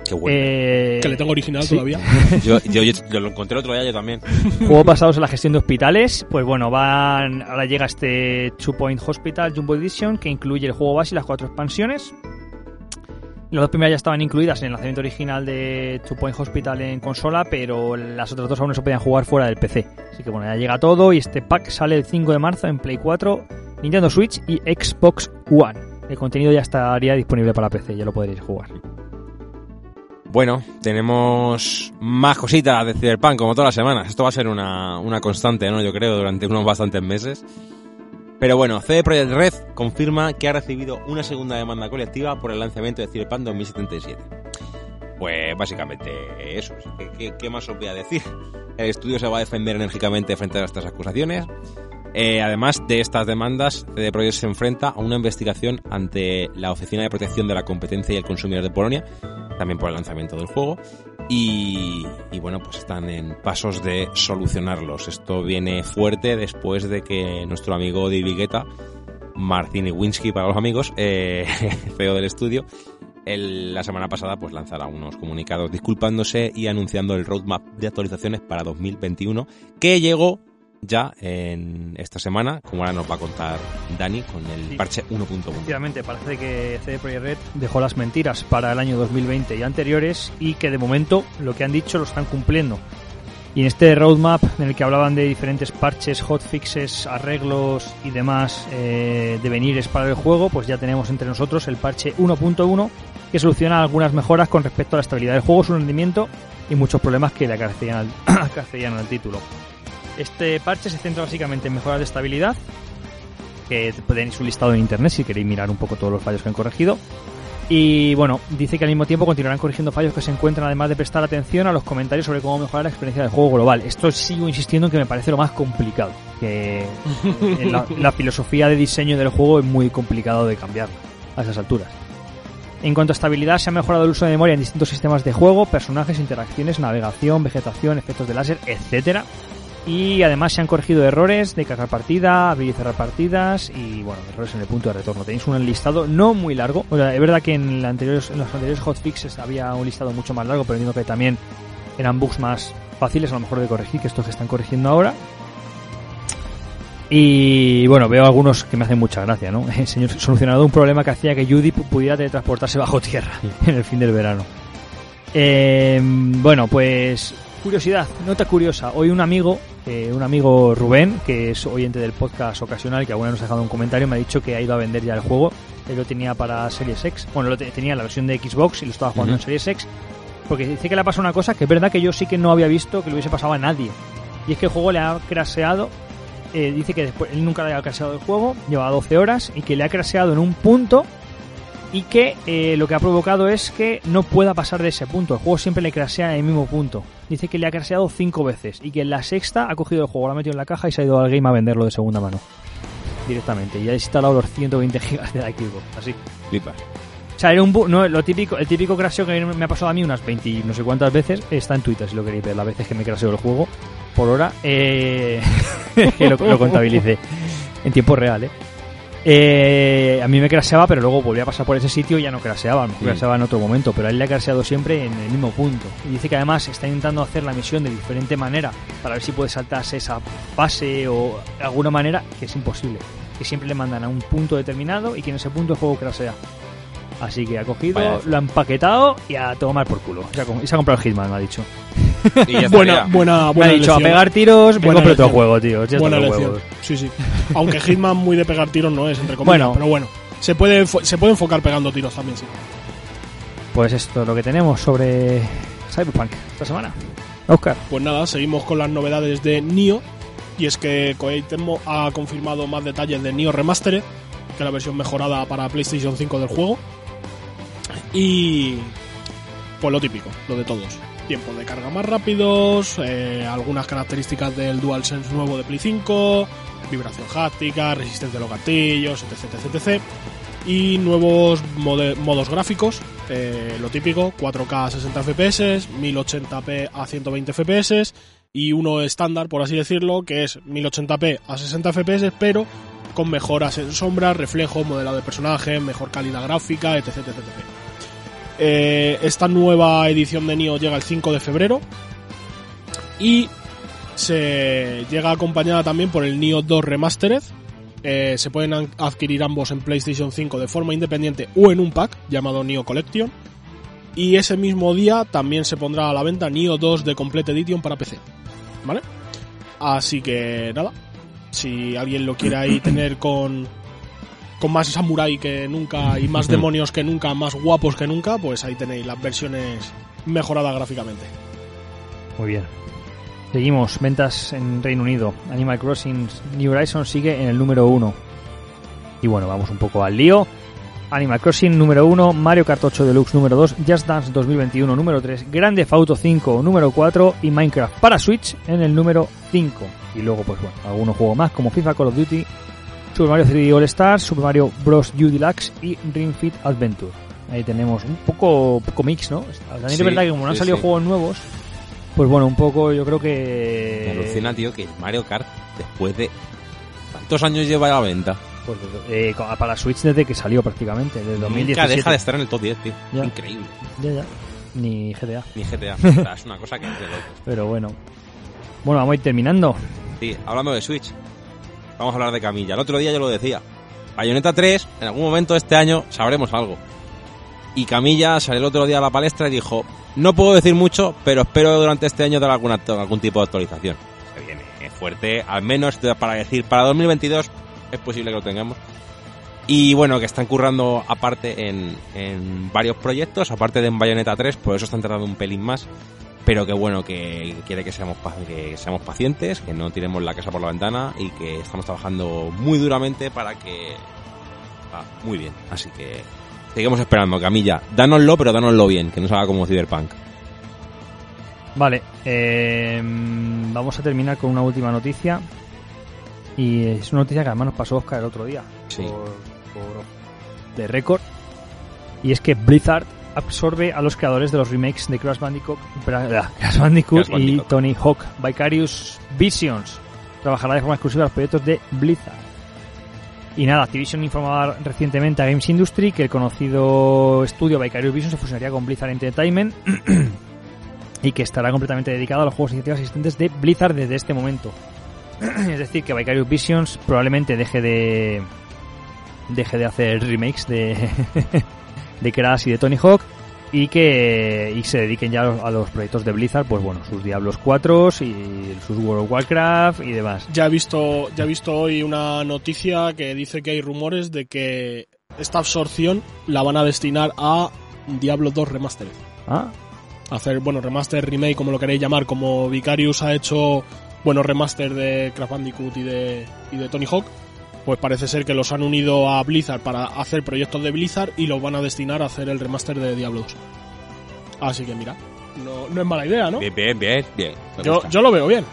Qué bueno. Eh, que le tengo original sí. todavía Yo, yo, yo lo encontré otro día yo también. Juegos basados en la gestión de hospitales. Pues bueno, van ahora llega este Two Point Hospital Jumbo Edition que incluye el juego base y las cuatro expansiones. Las dos primeras ya estaban incluidas en el lanzamiento original de Two Point Hospital en consola, pero las otras dos aún no se podían jugar fuera del PC. Así que bueno, ya llega todo y este pack sale el 5 de marzo en Play 4, Nintendo Switch y Xbox One. El contenido ya estaría disponible para PC, ya lo podréis jugar. Bueno, tenemos más cositas de Cyberpunk, como todas las semanas. Esto va a ser una, una constante, ¿no? Yo creo, durante unos bastantes meses. Pero bueno, CD Projekt Red confirma que ha recibido una segunda demanda colectiva por el lanzamiento de Cyberpunk 2077. Pues básicamente eso. ¿Qué, más os voy a decir? El estudio se va a defender enérgicamente frente a estas acusaciones. Eh, además de estas demandas, CD Projekt se enfrenta a una investigación ante la Oficina de Protección de la Competencia y el Consumidor de Polonia, también por el lanzamiento del juego. Y, bueno, pues están en pasos de solucionarlos. Esto viene fuerte después de que nuestro amigo David Guetta, Martin Iwinski para los amigos, eh, CEO del estudio, la semana pasada pues lanzara unos comunicados disculpándose y anunciando el roadmap de actualizaciones para 2021 que llegó ya en esta semana, como ahora nos va a contar Dani con el parche 1.1. Efectivamente, parece que CD Projekt Red dejó las mentiras para el año 2020 y anteriores y que de momento lo que han dicho lo están cumpliendo. Y en este roadmap en el que hablaban de diferentes parches, hotfixes, arreglos y demás eh, devenires para el juego, pues ya tenemos entre nosotros el parche 1.1 que soluciona algunas mejoras con respecto a la estabilidad del juego, su rendimiento y muchos problemas que le acarician al, al título. Este parche se centra básicamente en mejoras de estabilidad, que tenéis un listado en internet si queréis mirar un poco todos los fallos que han corregido. Y bueno, dice que al mismo tiempo continuarán corrigiendo fallos que se encuentran además de prestar atención a los comentarios sobre cómo mejorar la experiencia del juego global. Esto sigo insistiendo en que me parece lo más complicado, que la filosofía de diseño del juego es muy complicado de cambiar a esas alturas. En cuanto a estabilidad, se ha mejorado el uso de memoria en distintos sistemas de juego, personajes, interacciones, navegación, vegetación, efectos de láser, etcétera. Y además se han corregido errores de cargar partida, abrir y cerrar partidas y bueno, errores en el punto de retorno. Tenéis un listado no muy largo. O sea, es verdad que en, los anteriores hotfixes había un listado mucho más largo, pero entiendo que también eran bugs más fáciles a lo mejor de corregir que estos que están corrigiendo ahora. Y bueno, veo algunos que me hacen mucha gracia, ¿no? El señor solucionado un problema que hacía que Judy pu- pudiera teletransportarse bajo tierra en el fin del verano. Eh, bueno, pues curiosidad, nota curiosa. Hoy un amigo, eh, un amigo Rubén, que es oyente del podcast ocasional, que alguna vez nos ha dejado un comentario, me ha dicho que ha ido a vender ya el juego. Él lo tenía para Series X. Bueno, lo te- tenía en la versión de Xbox y lo estaba jugando en Series X. porque dice que le ha pasado una cosa que es verdad que yo sí que no había visto que le hubiese pasado a nadie. Y es que el juego le ha craseado. eh, dice que después él nunca le ha craseado el juego, lleva 12 horas y que le ha craseado en un punto y que eh, lo que ha provocado es que no pueda pasar de ese punto. El juego siempre le crasea en el mismo punto. Dice que le ha craseado 5 veces y que en la sexta ha cogido el juego, lo ha metido en la caja y se ha ido al game a venderlo de segunda mano. Directamente. Y ha instalado los 120 gigas de la Xbox. Así. Flipas. O sea, era un bu- no, lo típico, el típico craseo que me ha pasado a mí unas 20 y no sé cuántas veces está en Twitter, si lo queréis ver, las veces que me craseo el juego por hora, eh, que lo, lo contabilice en tiempo real, ¿eh? Eh, a mí me craseaba, pero luego volvía a pasar por ese sitio y ya no craseaba, me craseaba en otro momento, pero a él le ha craseado siempre en el mismo punto. Y dice que además está intentando hacer la misión de diferente manera para ver si puede saltarse esa base o de alguna manera, que es imposible. Que siempre le mandan a un punto determinado y que en ese punto el juego crasea. Así que ha cogido, Vaya. lo ha empaquetado y a tomar por culo. Y se ha comprado el Hitman, me ha dicho. Y ya Buena, estaría. buena, Me ha buena dicho, a pegar tiros, Buena compro otro elección. juego, tío. Ya Buena elección. Sí, sí. Aunque Hitman muy de pegar tiros no es, entre comillas. Bueno. Pero bueno, se puede, se puede enfocar pegando tiros también, sí. Pues esto es lo que tenemos sobre Cyberpunk esta semana. Oscar. Pues nada, seguimos con las novedades de Nio. Y es que Koei Tecmo ha confirmado más detalles de Nio Remastered, que es la versión mejorada para PlayStation 5 del juego. Y pues lo típico, lo de todos. Tiempo de carga más rápidos, eh, algunas características del DualSense nuevo de Play 5, vibración háptica, resistencia a los gatillos, etc. etc, etc. Y nuevos modos gráficos, eh, lo típico, 4K a 60 FPS, 1080p a 120 FPS y uno estándar, por así decirlo, que es 1080p a 60 FPS, pero con mejoras en sombras, reflejo, modelado de personaje, mejor calidad gráfica, etc. etc, etc. Eh, esta nueva edición de Nioh llega el 5 de febrero y se llega acompañada también por el Nioh 2 Remastered. Eh, se pueden adquirir ambos en PlayStation 5 de forma independiente o en un pack llamado Nioh Collection. Y ese mismo día también se pondrá a la venta Nioh 2 de Complete Edition para PC. ¿Vale? Así que nada. Si alguien lo quiere ahí tener con, con más samurai que nunca y más demonios que nunca, más guapos que nunca, pues ahí tenéis las versiones mejoradas gráficamente. Muy bien. Seguimos, ventas en Reino Unido. Animal Crossing New Horizons sigue en el número 1. Y bueno, vamos un poco al lío. Animal Crossing número 1, Mario Kart 8 Deluxe número 2, Just Dance 2021 número 3, Grande Auto 5 número 4 y Minecraft para Switch en el número 5. Y luego, pues bueno, algunos juegos más como FIFA, Call of Duty, Super Mario 3D All Stars, Super Mario Bros. U Deluxe y Ring Fit Adventure. Ahí tenemos un poco, poco mix, ¿no? También Sí, es verdad que como no han sí, salido sí. juegos nuevos, pues bueno, un poco yo creo Me que... alucina, tío, que Mario Kart, después de... ¿Cuántos años lleva a la venta? Pues, eh, para Switch desde que salió prácticamente, desde Nunca 2017. deja de estar en el top 10, tío. Ya. Increíble. Ya, ya. Ni GTA. Ni GTA. Es una cosa que es de locos. Pero bueno. Bueno, vamos a ir terminando. Sí, hablando de Switch, vamos a hablar de Camilla. El otro día yo lo decía. Bayonetta 3, en algún momento este año sabremos algo. Y Camilla salió el otro día a la palestra y dijo, no puedo decir mucho, pero espero durante este año dar alguna, algún tipo de actualización. Se viene fuerte, al menos para decir, para 2022 es posible que lo tengamos. Y bueno, que están currando aparte en, en varios proyectos, aparte de en Bayonetta 3, por eso están tardando un pelín más. Pero que bueno, que quiere que seamos, que seamos pacientes, que no tiremos la casa por la ventana y que estamos trabajando muy duramente para que... va muy bien, así que seguimos esperando, Camilla. Dánoslo, pero dánoslo bien, que no se haga como Cyberpunk. Vale, eh, vamos a terminar con una última noticia. Y es una noticia que además nos pasó Oscar el otro día. Sí. Por, por- de récord. Y es que Blizzard absorbe a los creadores de los remakes de Crash Bandicoot, bra- Crash Bandicoot Crash y. Tony Hawk. Vicarious Visions trabajará de forma exclusiva los proyectos de Blizzard. Y nada, Activision informaba recientemente a Games Industry que el conocido estudio Vicarious Visions se fusionaría con Blizzard Entertainment y que estará completamente dedicado a los juegos e iniciativas existentes de Blizzard desde este momento. es decir, que Vicarious Visions probablemente deje de deje de hacer remakes de de Crash y de Tony Hawk y que y se dediquen ya a los, proyectos de Blizzard, pues bueno, sus Diablos 4 y sus World of Warcraft y demás. Ya he visto, ya he visto hoy una noticia que dice que hay rumores de que esta absorción la van a destinar a Diablo 2 Remastered. Ah, hacer, bueno, remaster, remake, como lo queréis llamar, como Vicarious ha hecho, bueno, remaster de Crash Bandicoot y de, y de Tony Hawk, pues parece ser que los han unido a Blizzard para hacer proyectos de Blizzard y los van a destinar a hacer el remaster de Diablo 2. Así que mira, no, no es mala idea, ¿no? Bien, bien, bien. bien. Yo, yo lo veo bien.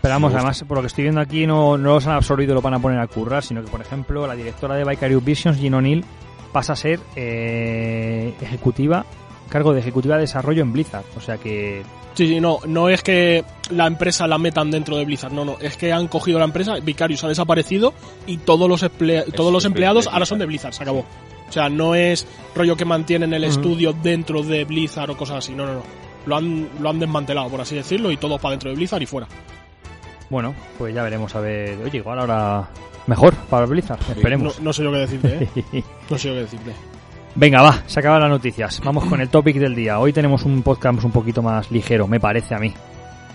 Pero vamos, además, por lo que estoy viendo aquí, no, no los han absorbido y lo van a poner a currar, sino que, por ejemplo, la directora de Vicarious Visions, Gin O'Neill, pasa a ser eh, ejecutiva, cargo de ejecutiva de desarrollo en Blizzard. O sea que Sí, sí, no, no es que la empresa la metan dentro de Blizzard, no, no, es que han cogido la empresa, Vicarious ha desaparecido y todos los, emplea- todos los empleados ahora son de Blizzard, se acabó. O sea, no es rollo que mantienen el estudio dentro de Blizzard o cosas así, no, no, no. Lo han, lo han desmantelado, por así decirlo, y todo para dentro de Blizzard y fuera. Bueno, pues ya veremos a ver. Oye, igual ahora mejor para Blizzard, No, esperemos. no sé yo qué decirte, ¿eh? No sé yo qué decirte. Venga, va, se acaban las noticias. Vamos con el topic del día. Hoy tenemos un podcast un poquito más ligero, me parece a mí.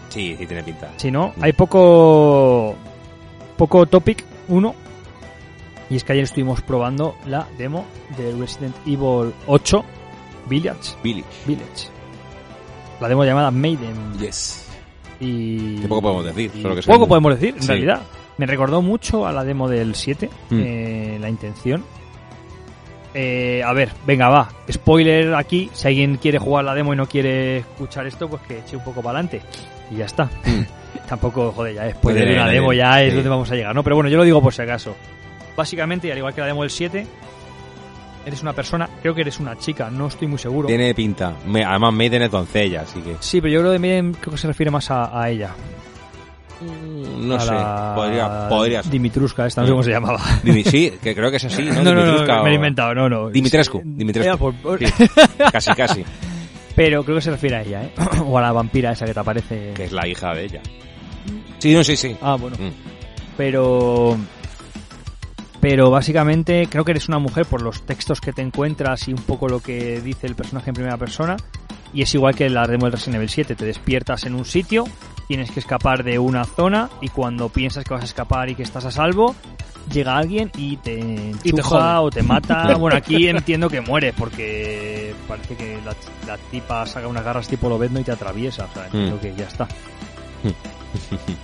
Sí, sí tiene pinta. Si no, hay poco poco topic, uno. Y es que ayer estuvimos probando la demo de Resident Evil 8 Village. Billy. Village. La demo llamada Maiden. Yes. Y Qué poco podemos decir, solo que poco son- podemos decir, en Sí. realidad. Me recordó mucho a la demo del 7, Mm. eh, la intención. Eh, a ver, venga, va. Spoiler aquí. Si alguien quiere jugar la demo y no quiere escuchar esto, pues que eche un poco para adelante. Y ya está. Tampoco, joder, ya spoiler de una demo ya es sí. donde vamos a llegar, ¿no? Pero bueno, yo lo digo por si acaso. Básicamente, al igual que la demo del 7, eres una persona, creo que eres una chica, no estoy muy seguro. Tiene pinta. Me- además, Maiden es doncella, así que. Sí, pero yo creo que Maiden creo que se refiere más a, a ella. No a sé. la Podría, podría ser. Dimitruska, esta no sé cómo se llamaba. Dimi- sí, que creo que es así, ¿no? No, no, no, me he inventado, no, no. Dimitrescu, Eh, Dimitrescu. por- por- Sí, casi, casi. Pero creo que se refiere a ella, ¿eh? o a la vampira esa que te aparece. Que es la hija de ella. Sí, no, sí, sí. Ah, bueno. Mm. Pero. Pero básicamente creo que eres una mujer por los textos que te encuentras y un poco lo que dice el personaje en primera persona. Y es igual que la demo del Resident Evil 7. Te despiertas en un sitio, tienes que escapar de una zona y cuando piensas que vas a escapar y que estás a salvo, llega alguien y te Y te enchufa jode. o te mata. bueno, aquí entiendo que mueres porque parece que la, la tipa saca unas garras tipo Lobezno y te atraviesa. O sea, entiendo Mm. que ya está.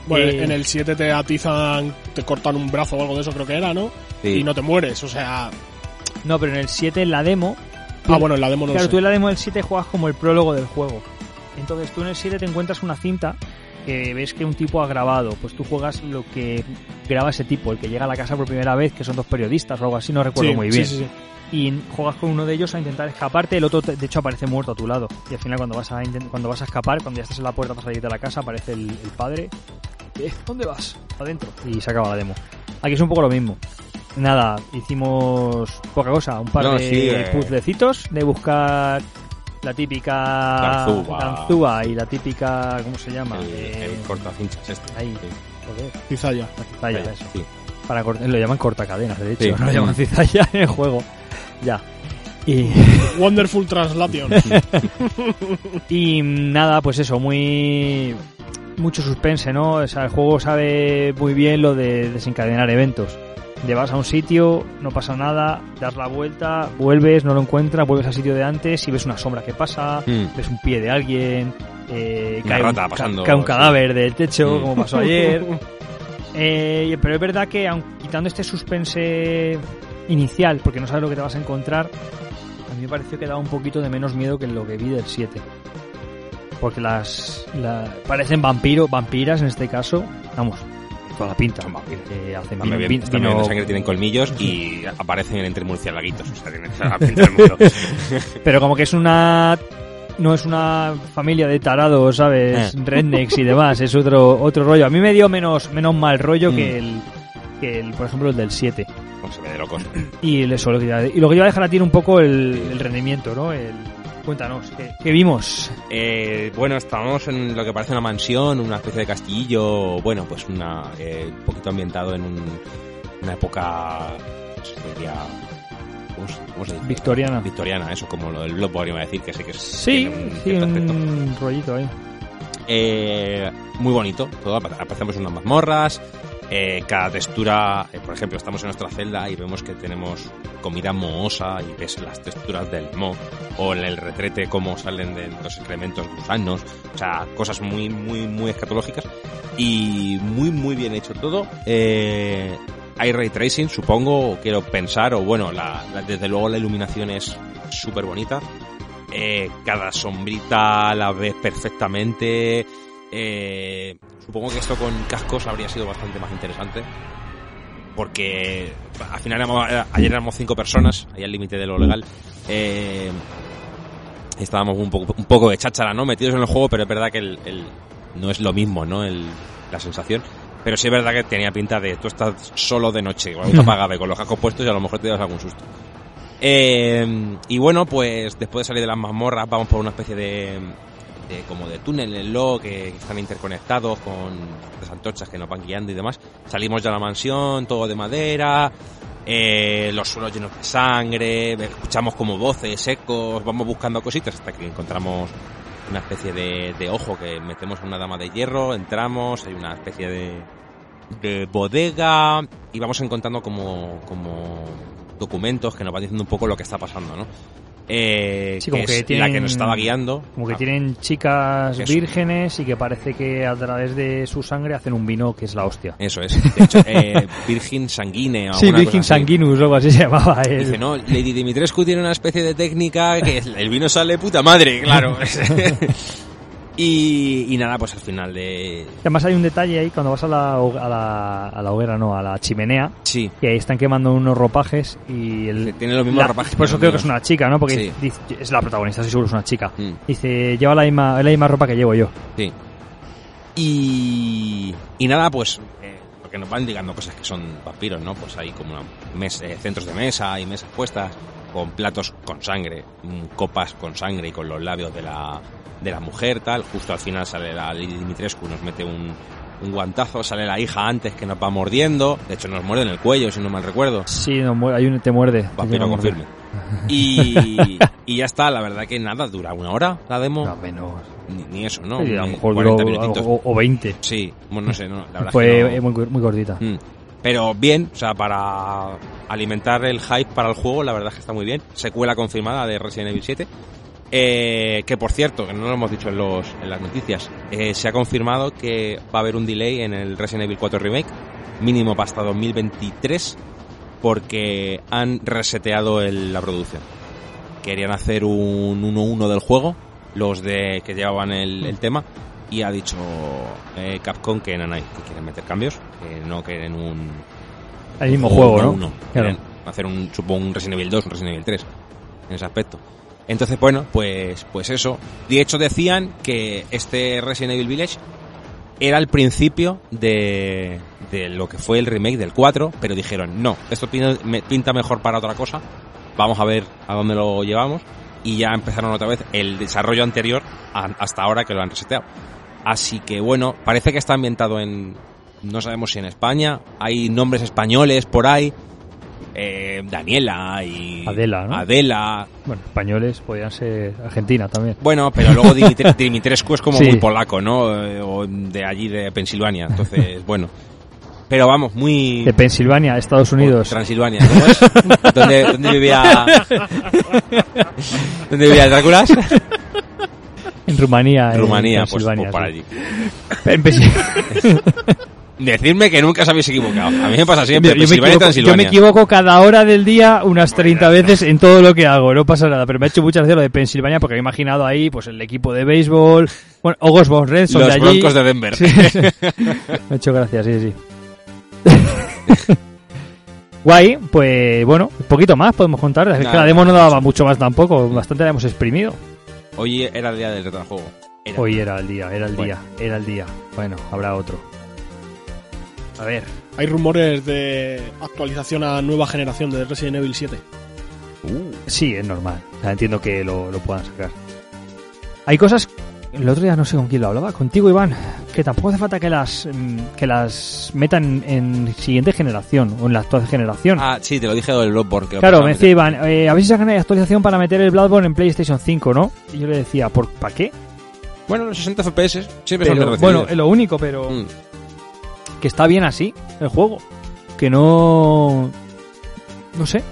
Bueno, Eh, en el 7 te atizan, te cortan un brazo o algo de eso, creo que era, ¿no? Sí. Y no te mueres, o sea. No, pero en el 7 en la demo Ah, bueno, en la demo no lo Claro, sé. tú en la demo del 7 juegas como el prólogo del juego. Entonces tú en el 7 te encuentras una cinta que ves que un tipo ha grabado. Pues tú juegas lo que graba ese tipo, el que llega a la casa por primera vez, que son dos periodistas o algo así, no recuerdo Sí, muy bien. sí, sí. Y juegas con uno de ellos a intentar escaparte, el otro te- de hecho aparece muerto a tu lado. Y al final cuando vas a cuando vas a escapar, cuando ya estás en la puerta para salir de la casa, aparece el, el padre. "Eh, ¿Dónde vas? Adentro. Y se acaba la demo. Aquí es un poco lo mismo. Nada, hicimos poca cosa, un par No, de sí, eh. puzzlecitos de buscar la típica Ganzúa. ganzúa y la típica, ¿cómo se llama? El, Eh, el cortacinchas este. ahí, Sí. joder, Cizalla. la cizalla, eso. sí. Para cort- lo llaman cortacadenas, de hecho, Sí. no lo llaman cizalla en el juego. Ya. Y, Wonderful Translation. y nada, pues eso, muy mucho suspense, ¿no? O sea, el juego sabe muy bien lo de desencadenar eventos. Te vas a un sitio, no pasa nada, das la vuelta, vuelves, no lo encuentras, vuelves al sitio de antes y ves una sombra que pasa, Mm. ves un pie de alguien, eh, cae, un, rata pasando, cae un sí. cadáver del techo, Mm. como pasó ayer. Eh, pero es verdad que, aun quitando este suspense inicial, porque no sabes lo que te vas a encontrar, a mí me pareció que daba un poquito de menos miedo que lo que vi del 7. Porque las, la- parecen vampiros, vampiras en este caso. Vamos, toda la pinta. Hacen También, vino- bien- vino- también vino- sangre tienen colmillos y aparecen entre murciélaguitos. O sea, tienen la pinta del mundo. Pero como que es una no es una familia de tarados, ¿sabes? Eh. Rednecks y demás, es otro otro rollo. A mí me dio menos menos mal rollo Mm. que el que el, por ejemplo, el del 7. Pues se ve de locos. Y eso lo que y lo que iba a dejar a ti era un poco el, el rendimiento, ¿no? El cuéntanos, ¿qué, qué vimos? Eh, bueno, estábamos en lo que parece una mansión, una especie de castillo, bueno, pues una eh, un poquito ambientado en un- una época, diría, ¿cómo se, dice? Victoriana. Victoriana, eso, como lo del Bloodborne iba a decir, que sé que es, Sí, un sí, un rollito ahí. Eh, muy bonito, todo, aparecemos unas mazmorras, Eh, cada textura, eh, por ejemplo, estamos en nuestra celda y vemos que tenemos comida mohosa y ves las texturas del mo o en el retrete cómo salen de los excrementos gusanos, o sea, cosas muy, muy, muy escatológicas y muy, muy bien hecho todo. Eh, hay ray tracing, supongo, quiero pensar, o bueno, desde luego la iluminación es súper bonita. Cada sombrita la ves perfectamente. Eh, supongo que esto con cascos habría sido bastante más interesante. Porque al final éramos- ayer éramos cinco personas, ahí al límite de lo legal. Eh, estábamos un poco, un poco de cháchara, ¿no? Metidos en el juego, pero es verdad que el, el- no es lo mismo, ¿no? El, la sensación. Pero sí es verdad que tenía pinta de tú estás solo de noche, con apagada con los cascos puestos y a lo mejor te das algún susto. Eh, y bueno, pues después de salir de las mazmorras vamos por una especie de, de como de túnel en lo que están interconectados con las antorchas que nos van guiando y demás. Salimos ya a la mansión, todo de madera, eh, los suelos llenos de sangre, escuchamos como voces, ecos, vamos buscando cositas hasta que encontramos una especie de, ojo que metemos en una dama de hierro, entramos, hay una especie de, de bodega y vamos encontrando como, como documentos que nos van diciendo un poco lo que está pasando, ¿no? Eh, Sí, como que la que nos estaba guiando. Como que Ah, tienen chicas Eso. vírgenes y que parece que a través de su sangre hacen un vino que es la hostia. Eso es. De hecho, eh, Virgin Sanguine. Sí, Virgin. Sanguinus o algo así se llamaba él. Dice, no, Lady Dimitrescu tiene una especie de técnica que el vino sale puta madre, claro. y, y nada, pues al final de... Además hay un detalle ahí cuando vas a la, a la, a la hoguera, no, a la chimenea, Sí, que ahí están quemando unos ropajes y el... tiene los mismos la- ropajes. Por eso creo que es una chica, ¿no? Porque Sí. dice- es la protagonista, estoy seguro que es una chica. Mm, Dice, lleva la misma, la misma ropa que llevo yo. sí. Y, y nada, pues... eh, porque nos van indicando cosas que son vampiros, ¿no? Pues hay como una mes- eh, centros de mesa y mesas puestas con platos con sangre, mm, copas con sangre y con los labios de la, de la mujer, tal. Justo al final sale la Lady Dimitrescu, nos mete un, un guantazo, sale la hija antes que nos va mordiendo. De hecho, nos muerde en el cuello, si no mal recuerdo. Sí, no, hay un te muerde. Vampiro confirme. Y, y ya está, la verdad que nada, dura una hora la demo. No, menos. Ni, ni eso, ¿no? Sí, a lo mejor 40 duró o, o 20. Sí, bueno, no sé, no, la verdad Fue que no. muy, muy cortita. Mm. Pero bien, o sea, para alimentar el hype para el juego, la verdad es que está muy bien. Secuela confirmada de Resident Evil 7. Eh, que por cierto, que no lo hemos dicho en, los, en las noticias, eh, se ha confirmado que va a haber un delay en el Resident Evil 4 Remake, mínimo para hasta 2023, porque han reseteado el- la producción. Querían hacer un 1-1 del juego, los de que llevaban el, el tema, y ha dicho eh, Capcom que no, no, que quieren meter cambios, que no quieren un El mismo un juego, ¿no? 1-1. Claro. Quieren hacer un, supongo, un Resident Evil 2, un Resident Evil 3, en ese aspecto. Entonces, bueno, pues, pues eso. De hecho, decían que este Resident Evil Village era el principio de, de lo que fue el remake del 4, pero dijeron, no, esto pinta mejor para otra cosa, vamos a ver a dónde lo llevamos, y ya empezaron otra vez el desarrollo anterior a- hasta ahora que lo han reseteado. Así que bueno, parece que está ambientado en, no sabemos si en España, hay nombres españoles por ahí, eh, Daniela y Adela, ¿no? Adela. Bueno, españoles podían ser Argentina también. Bueno, pero luego Dimitre- Dimitrescu es como Sí. muy polaco, ¿no? Eh, O de allí de Pensilvania, entonces, bueno. Pero vamos, muy... De Pensilvania, Estados Unidos. Transilvania, ¿cómo es? ¿Dónde, dónde vivía... ¿Dónde vivía el Drácula? En Rumanía. en Rumanía, pues, Pensilvania, pues por sí. allí. En Decidme que nunca os habéis equivocado. A mí me pasa siempre, Yo me, equivoco, yo me equivoco cada hora del día unas 30 veces en todo lo que hago, no pasa nada. Pero me ha hecho mucha gracia lo de Pensilvania porque he imaginado ahí pues el equipo de béisbol, bueno, Ogosborn Reds son Los de allí. Broncos de Denver. Sí. me ha hecho gracia, sí, sí. Guay, pues bueno, un poquito más podemos contar. Es que la demo no daba mucho más tampoco, bastante la hemos exprimido. Hoy era el día del retrojuego. Era. Hoy era el día, era el Bueno. día, era el día. Bueno, habrá otro. A ver, Hay rumores de actualización a nueva generación de Resident Evil 7. Sí, es normal. O sea, entiendo que lo, lo puedan sacar. Hay cosas. El otro día no sé con quién lo hablaba, contigo Iván, que tampoco hace falta que las mm, que las metan en siguiente generación o en la actual generación. Ah, sí, te lo dije del Bloodborne. Que claro, me decía. Iván, eh, a ver si sacan actualización para meter el Bloodborne en PlayStation 5, ¿no? Y yo le decía, ¿por ¿para qué? Bueno, los 60 FPS siempre Pero, son bueno, es lo único, pero Mm. que está bien así el juego. Que no. No sé.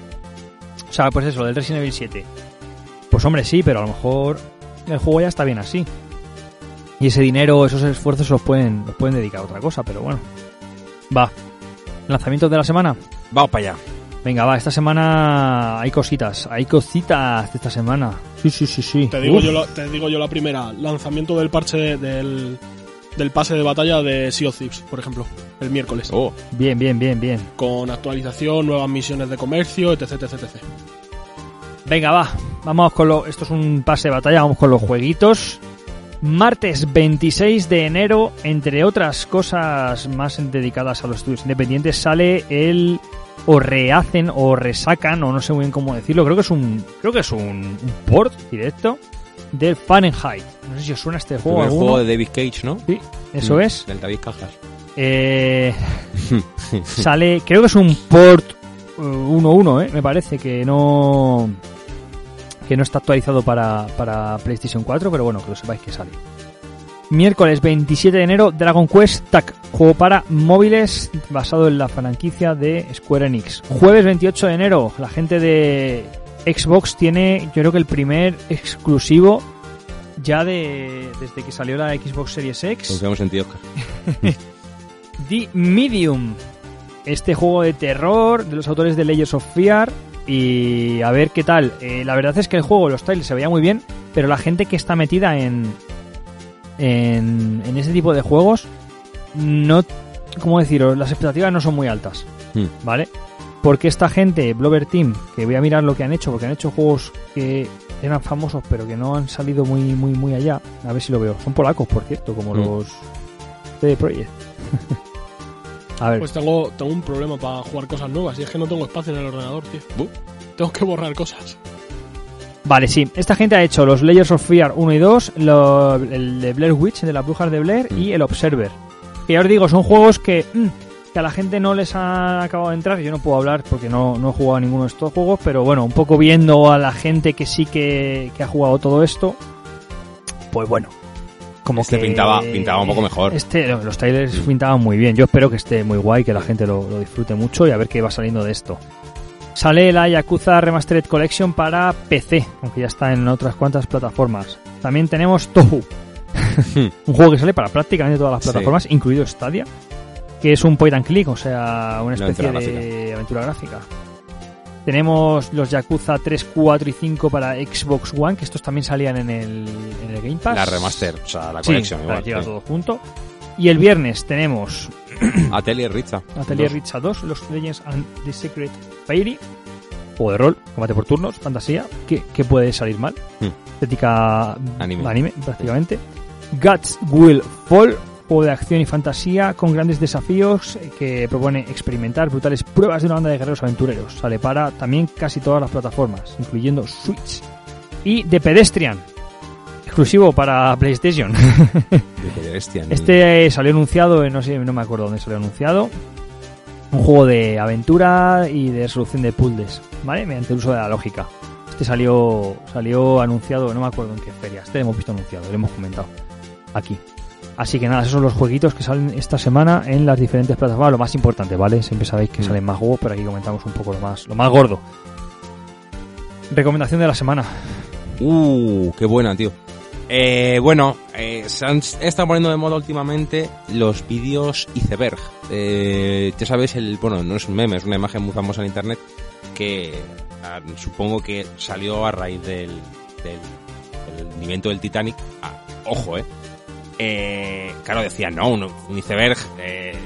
O sea, pues eso, del Resident Evil 7. Pues hombre, sí, pero a lo mejor el juego ya está bien así. Y ese dinero, esos esfuerzos los pueden, los pueden dedicar a otra cosa, pero bueno. Va. ¿Lanzamientos de la semana? Vamos para allá. Venga, va, esta semana hay cositas, hay cositas de esta semana. Sí, sí, sí, sí. Te digo, Uf. yo la, te digo yo la primera, lanzamiento del parche de- del, del pase de batalla de Sea of Thieves, por ejemplo, el miércoles. Oh, Bien, bien, bien, bien. Con actualización, nuevas misiones de comercio, etc, etc, etc. Venga, va. Vamos con lo. Esto es un pase de batalla, vamos con los jueguitos. Martes 26 de enero, entre otras cosas más dedicadas a los estudios independientes, sale el o rehacen o resacan o no sé muy bien cómo decirlo. Creo que es un creo que es un, un port directo del Fahrenheit. No sé si os suena este el juego. alguno. juego de David Cage, ¿no? Sí, eso Mm, es. Del David Cajas. Eh, sale, creo que es un port eh, 1.1, eh, me parece que no que no está actualizado para, para PlayStation 4, pero bueno, que lo sepáis que sale. Miércoles 27 de enero, Dragon Quest TAC, juego para móviles basado en la franquicia de Square Enix. Jueves 28 de enero, la gente de Xbox tiene, yo creo que el primer exclusivo ya de desde que salió la Xbox Series X. Confiamos en ti, Oscar. The Medium. Este juego de terror de los autores de Layers of Fear. Y a ver qué tal. Eh, la verdad es que el juego, los trailers se veía muy bien, pero la gente que está metida en, en, en ese tipo de juegos, no, ¿cómo deciros? Las expectativas no son muy altas, Hmm. ¿vale? Porque esta gente, Blover Team, que voy a mirar lo que han hecho, porque han hecho juegos que eran famosos, pero que no han salido muy, muy, muy allá. A ver si lo veo. Son polacos, por cierto, como Hmm. los CD Projekt. a ver. Pues tengo, tengo un problema para jugar cosas nuevas y es que no tengo espacio en el ordenador, tío. Bu. Tengo que borrar cosas. Vale, sí. Esta gente ha hecho los Layers of Fear 1 y 2, lo- el de Blair Witch, de las brujas de Blair, Mm. y el Observer. Que ya os digo, son juegos que, mm, que a la gente no les ha acabado de entrar. Yo no puedo hablar porque no, no he jugado a ninguno de estos juegos, pero bueno, un poco viendo a la gente que sí que, que ha jugado todo esto, pues bueno. Como Este que pintaba- pintaba un poco mejor. Este, los trailers pintaban muy bien. Yo espero que esté muy guay, que la gente lo, lo disfrute mucho y a ver qué va saliendo de esto. Sale la Yakuza Remastered Collection para PC, aunque ya está en otras cuantas plataformas. También tenemos Tohu, un juego que sale para prácticamente todas las Sí. plataformas, incluido Stadia, que es un point and click, o sea, una especie de aventura gráfica. Tenemos los Yakuza 3, 4 y 5 para Xbox One, que estos también salían en el, en el Game Pass. La remaster, o sea, la Sí, colección para igual. llega sí. todo junto. Y el viernes tenemos Atelier Ritza. Atelier. Richa 2, Los Legends and the Secret Fairy, juego de rol, combate por turnos, fantasía, que, que puede salir mal. Hmm. Estética Anime. prácticamente. Guts Will Fall, juego de acción y fantasía con grandes desafíos eh, que propone experimentar brutales pruebas de una banda de guerreros aventureros. Sale para también casi todas las plataformas, incluyendo Switch. Y The Pedestrian, exclusivo para PlayStation. Este eh, salió anunciado, en- no sé, no me acuerdo dónde salió anunciado. Un juego de aventura y de resolución de puzzles, ¿vale? Mediante el uso de la lógica. Este salió salió anunciado, no me acuerdo en qué feria. Este lo hemos visto anunciado, lo hemos comentado aquí. Así que nada, esos son los jueguitos que salen esta semana en las diferentes plataformas. Lo más importante, ¿vale? Siempre sabéis que Mm. salen más juegos, pero aquí comentamos un poco lo más, lo más gordo. Recomendación de la semana. Uh, qué buena, tío. Eh, bueno, eh, se han estado poniendo de moda últimamente los vídeos iceberg. Eh, ya sabes, el, bueno, no es un meme, es una imagen muy famosa en internet que ah, supongo que salió a raíz del, del, del del Titanic. Ah, ojo, eh. Eh, claro, decían, no, un, iceberg, eh,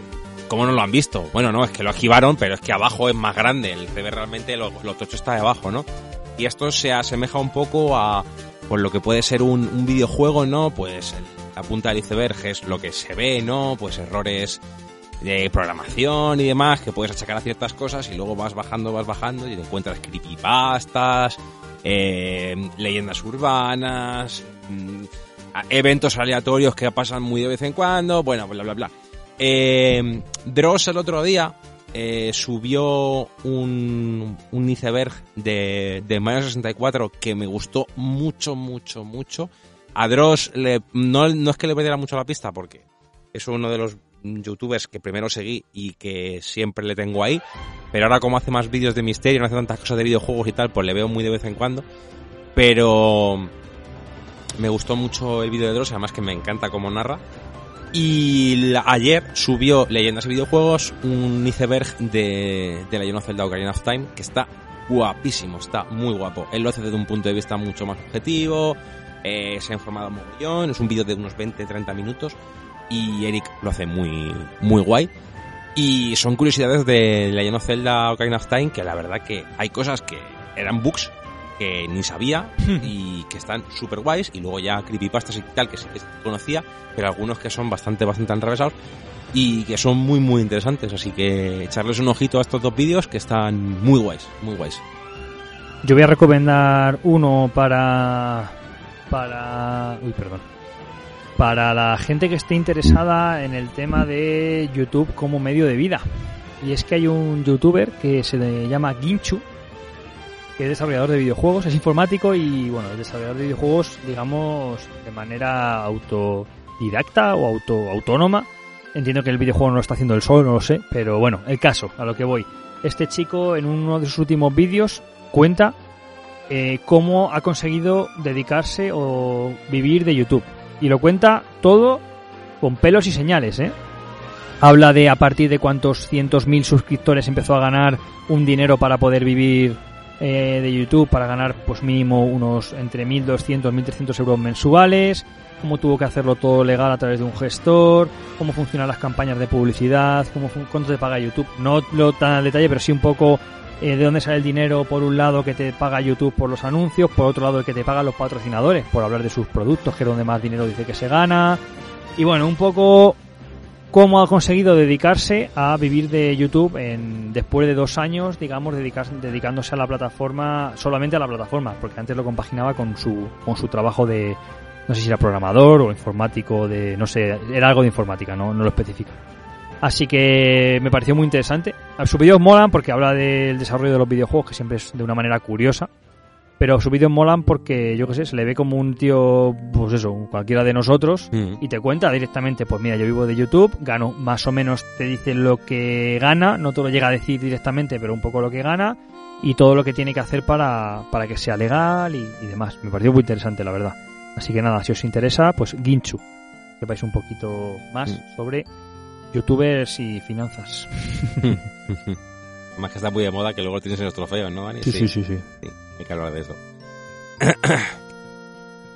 ¿cómo no lo han visto? Bueno, no, es que lo esquivaron, pero es que abajo es más grande. El iceberg realmente, lo, lo tocho está de abajo, ¿no? Y esto se asemeja un poco a pues lo que puede ser un, un videojuego, ¿no? Pues la punta del iceberg es lo que se ve, ¿no? Pues errores de programación y demás que puedes achacar a ciertas cosas y luego vas bajando, vas bajando y te encuentras creepypastas, eh, leyendas urbanas, mm, eventos aleatorios que pasan muy de vez en cuando, bueno, bla, bla, bla. Eh, Dross el otro día eh, subió un, un iceberg de, de Mario 64 que me gustó mucho, mucho, mucho. A Dross no, no es que le perdiera mucho la pista porque es uno de los youtubers que primero seguí y que siempre le tengo ahí, pero ahora como hace más vídeos de misterio, no hace tantas cosas de videojuegos y tal, pues le veo muy de vez en cuando. Pero me gustó mucho el vídeo de Dross, además que me encanta cómo narra. Y ayer subió Leyendas y Videojuegos un iceberg de, de Legend of Zelda Ocarina of Time que está guapísimo, está muy guapo. Él lo hace desde un punto de vista mucho más objetivo, eh, se ha informado mogollón, es un vídeo de unos 20-30 minutos y Eric lo hace muy, muy guay. Y son curiosidades de Legend of Zelda Ocarina of Time que la verdad que hay cosas que eran bugs que ni sabía y que están súper guays y luego ya creepypastas y tal que sí que conocía pero algunos que son bastante bastante enrevesados y que son muy muy interesantes así que echarles un ojito a estos dos vídeos que están muy guays muy guays Yo voy a recomendar uno para. Para. Uy, perdón. Para la gente que esté interesada en el tema de YouTube como medio de vida. Y es que hay un youtuber que se le llama Ginchu, que es desarrollador de videojuegos, es informático y, bueno, es desarrollador de videojuegos, digamos, de manera autodidacta o auto, autónoma. Entiendo que el videojuego no lo está haciendo él solo, no lo sé, pero bueno, el caso, a lo que voy. Este chico en uno de sus últimos vídeos cuenta eh, cómo ha conseguido dedicarse o vivir de YouTube. Y lo cuenta todo con pelos y señales, ¿eh? Habla de a partir de cuántos cientos mil suscriptores empezó a ganar un dinero para poder vivir eh, de YouTube, para ganar pues mínimo unos entre 1.200 1.300 euros mensuales, cómo tuvo que hacerlo todo legal a través de un gestor, cómo funcionan las campañas de publicidad, cómo cuánto te paga YouTube. No lo tan al detalle, pero sí un poco eh, de dónde sale el dinero, por un lado que te paga YouTube por los anuncios, por otro lado el que te pagan los patrocinadores por hablar de sus productos, que es donde más dinero dice que se gana. Y bueno, un poco cómo ha conseguido dedicarse a vivir de YouTube en, después de dos años, digamos, dedicar- dedicándose a la plataforma, solamente a la plataforma, porque antes lo compaginaba con su, con su trabajo de, no sé si era programador o informático, de, no sé, era algo de informática, no, no lo especifica. Así que me pareció muy interesante. Sus vídeos molan porque habla del desarrollo de los videojuegos, que siempre es de una manera curiosa. Pero sus vídeos molan porque, yo qué sé, se le ve como un tío, pues eso, cualquiera de nosotros, Mm. y te cuenta directamente, pues mira, yo vivo de YouTube, gano más o menos, te dice lo que gana, no te lo llega a decir directamente, pero un poco lo que gana, y todo lo que tiene que hacer para, para que sea legal y, y demás. Me pareció muy interesante, la verdad. Así que nada, si os interesa, pues Ginchu, sepáis un poquito más Mm. sobre youtubers y finanzas. más que está muy de moda que luego tienes en los trofeos ¿no Dani? sí, sí. Sí, hay que hablar de eso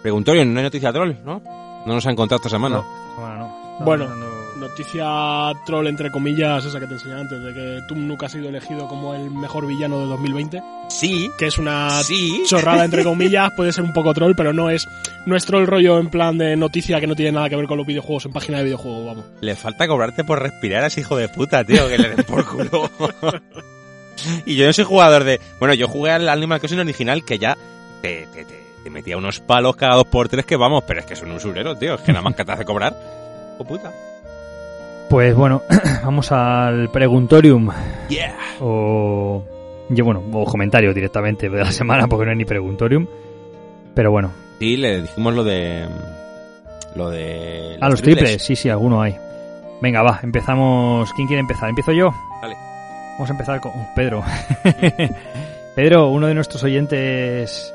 Preguntorio, no hay noticia troll, ¿no? No nos han contado esta semana. No, esta semana no. Bueno, pensando- Noticia troll, entre comillas, esa que te enseñé antes, de que Tum Nook ha sido elegido como el mejor villano de 2020, Sí, que es una sí. chorrada, entre comillas, puede ser un poco troll, pero no es, no es troll rollo en plan de noticia que no tiene nada que ver con los videojuegos, en página de videojuegos, vamos. Le falta cobrarte por respirar a ese hijo de puta, tío, que le den por culo. y yo no soy jugador de... Bueno, yo jugué al Animal Crossing original que ya te, te, te, te metía unos palos cada dos por tres que vamos, pero es que son usureros, tío. Es que nada más que te hace cobrar. ¡Oh, puta! Pues bueno, vamos al preguntorium. Yeah. o yo bueno o comentario directamente de la semana porque no hay ni preguntorium pero bueno Sí, le dijimos lo de... Lo de... a los triples. sí sí alguno hay venga va empezamos quién quiere empezar empiezo yo Dale. Vamos a empezar con Pedro. Pedro uno de nuestros oyentes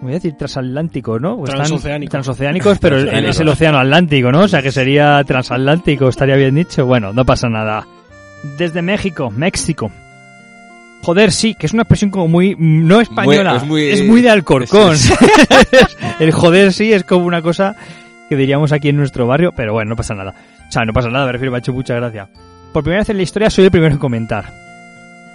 voy a decir transatlánticos no Porque están Transoceánicos. transoceánicos pero es el océano atlántico no o sea que sería transatlántico estaría bien dicho. Bueno no pasa nada. Desde México México. Joder, sí, que es una expresión como muy no española, es muy- es muy de Alcorcón. El joder sí es como una cosa que diríamos aquí en nuestro barrio, pero bueno, no pasa nada. O sea, no pasa nada, me refiero, me ha hecho mucha gracia. Por primera vez en la historia soy el primero en comentar.